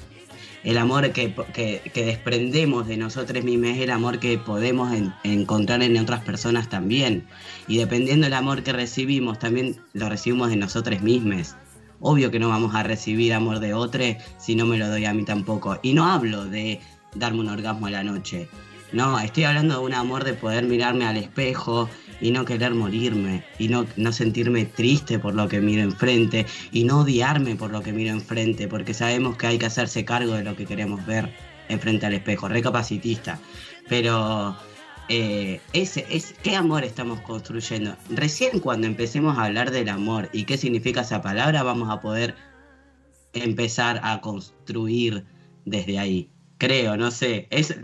El amor que, que, desprendemos de nosotros mismos es el amor que podemos encontrar en otras personas también. Y dependiendo del amor que recibimos, también lo recibimos de nosotros mismos. Obvio que no vamos a recibir amor de otro si no me lo doy a mí tampoco. Y no hablo de darme un orgasmo a la noche. No, estoy hablando de un amor de poder mirarme al espejo y no querer morirme y no, no sentirme triste por lo que miro enfrente y no odiarme por lo que miro enfrente porque sabemos que hay que hacerse cargo de lo que queremos ver enfrente al espejo, recapacitista. Pero eh, ese, es, ¿qué amor estamos construyendo? Recién cuando empecemos a hablar del amor y qué significa esa palabra vamos a poder empezar a construir desde ahí creo, no sé. Es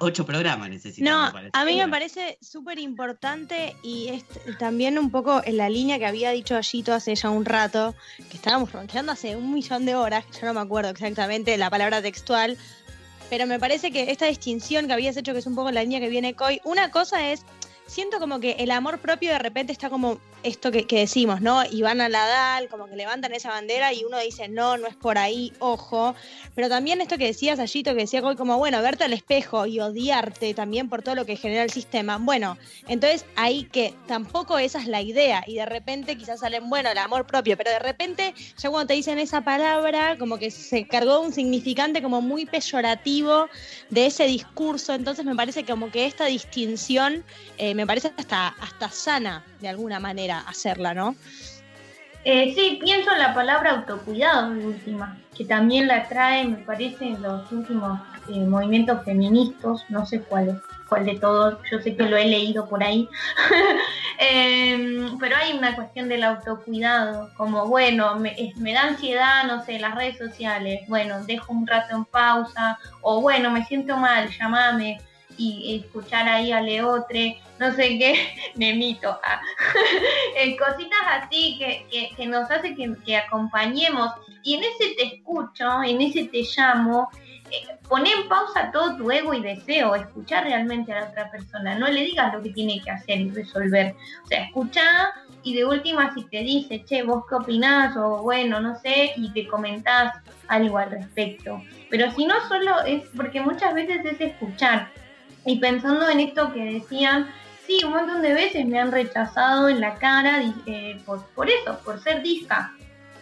ocho programas necesitamos. No, a mí me parece súper importante y es también un poco en la línea que había dicho Allito hace ya un rato, que estábamos roncheando hace un millón de horas, yo no me acuerdo exactamente la palabra textual, pero me parece que esta distinción que habías hecho, que es un poco la línea que viene Coy, una cosa es siento como que el amor propio de repente está como esto que, decimos, ¿no? Y van a la DAL, como que levantan esa bandera y uno dice, no, no es por ahí, ojo. Pero también esto que decías, Allito, que decía como, bueno, verte al espejo y odiarte también por todo lo que genera el sistema. Bueno, entonces ahí que tampoco esa es la idea y de repente quizás salen, bueno, el amor propio, pero de repente ya cuando te dicen esa palabra, como que se cargó un significante como muy peyorativo de ese discurso, entonces me parece como que esta distinción eh, me parece hasta, hasta sana de alguna manera hacerla, ¿no? Eh, sí, pienso en la palabra autocuidado de última, que también la trae, me parece, en los últimos eh, movimientos feministas, no sé cuál cuál de todos, yo sé que lo he leído por ahí, em, pero hay una cuestión del autocuidado, como bueno, me, me, da ansiedad, no sé, las redes sociales, bueno, dejo un rato en pausa, o bueno, me siento mal, llámame, y escuchar ahí a Leotre, no sé qué, me mito. Ah. Eh, cositas así que, que, nos hace que, acompañemos. Y en ese te escucho, en ese te llamo, eh, poné en pausa todo tu ego y deseo, escuchar realmente a la otra persona, no le digas lo que tiene que hacer y resolver. O sea, escucha y de última si te dice, che, vos qué opinás o bueno, no sé, y te comentás algo al respecto. Pero si no solo es, porque muchas veces es escuchar, y pensando en esto que decían, sí, un montón de veces me han rechazado en la cara eh, por, eso, por ser disca.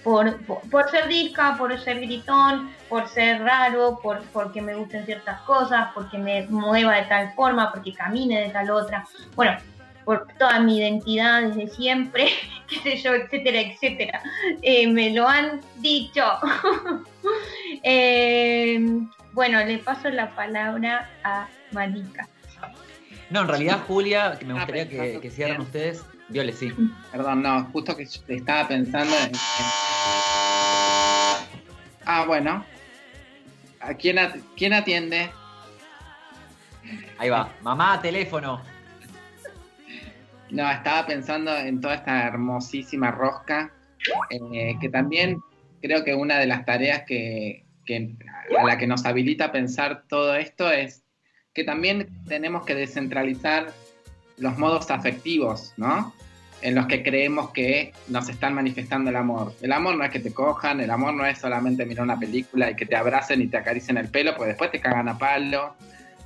Por, por, ser disca, por ser gritón, por ser raro, por, porque me gusten ciertas cosas, porque me mueva de tal forma, porque camine de tal otra. Bueno, por toda mi identidad desde siempre, qué sé yo, etcétera, etcétera. Eh, me lo han dicho. Eh, bueno, le paso la palabra a Marica. No, en realidad, Julia, que me ah, gustaría que, que cierren ustedes. Viole, sí. Perdón, no, justo que estaba pensando en. Ah, bueno. ¿A quién, quién atiende? Ahí va. Mamá, teléfono. No, estaba pensando en toda esta hermosísima rosca, eh, que también creo que una de las tareas que, que, a la que nos habilita pensar todo esto es que también tenemos que descentralizar los modos afectivos, ¿no? En los que creemos que nos están manifestando el amor. El amor no es que te cojan, el amor no es solamente mirar una película y que te abracen y te acaricien el pelo, porque después te cagan a palo.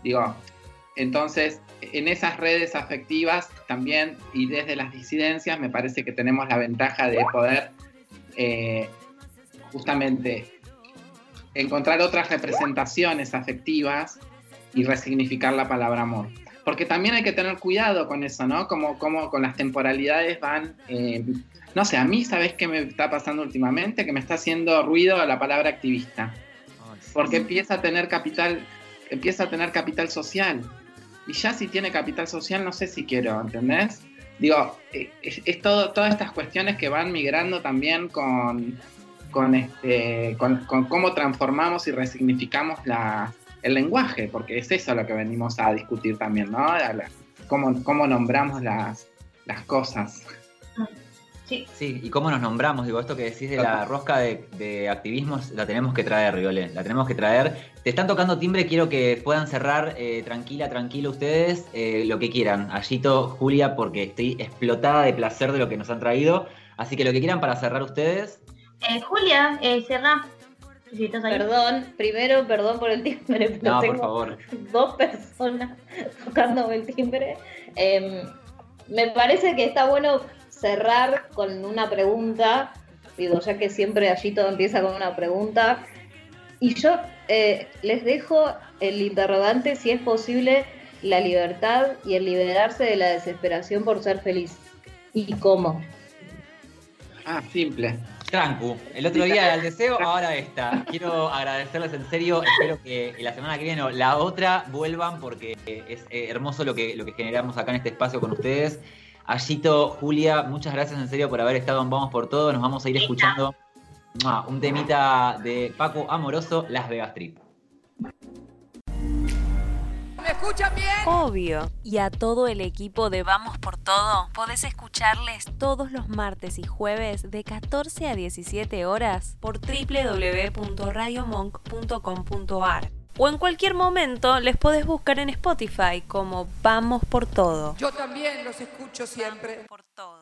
Digo, entonces, en esas redes afectivas también y desde las disidencias me parece que tenemos la ventaja de poder eh, justamente encontrar otras representaciones afectivas y resignificar la palabra amor. Porque también hay que tener cuidado con eso, ¿no? Como, como con las temporalidades van... Eh, no sé, a mí, ¿sabes qué me está pasando últimamente? Que me está haciendo ruido la palabra activista. Porque empieza a tener capital, empieza a tener capital social. Y ya si tiene capital social, no sé si quiero, ¿entendés? Digo, eh, es, todo, todas estas cuestiones que van migrando también con, con, este, con, con cómo transformamos y resignificamos la, el lenguaje, porque es eso lo que venimos a discutir también, ¿no? cómo, cómo, nombramos las, las cosas. Sí. Sí, y cómo nos nombramos, digo, esto que decís de la rosca de, de activismos, la tenemos que traer, Riole, la tenemos que traer. Te están tocando timbre, quiero que puedan cerrar eh, tranquila, tranquilo ustedes, eh, lo que quieran. Allito, Julia, porque estoy explotada de placer de lo que nos han traído. Así que lo que quieran para cerrar ustedes. Eh, Julia, eh, cerrá. Si estás ahí. Perdón, primero, perdón por el timbre, pero No, por favor. dos personas tocando el timbre. Em, me parece que está bueno cerrar con una pregunta, digo, ya que siempre allí todo empieza con una pregunta. Y yo eh, les dejo el interrogante si es posible la libertad y el liberarse de la desesperación por ser feliz. ¿Y cómo? Ah, simple. Trancu, el otro día el deseo, ahora esta. Quiero agradecerles en serio, espero que la semana que viene o la otra vuelvan porque es eh, hermoso lo que, lo que generamos acá en este espacio con ustedes. Allito, Julia, muchas gracias en serio por haber estado en Vamos por Todo. Nos vamos a ir escuchando un temita de Paco Amoroso, Las Vegas Trip. Obvio. Y a todo el equipo de Vamos por Todo, podés escucharles todos los martes y jueves de 14 a 17 horas por www.radiomonk.com.ar. O en cualquier momento les podés buscar en Spotify como Vamos por Todo. Yo también los escucho siempre. Por todo.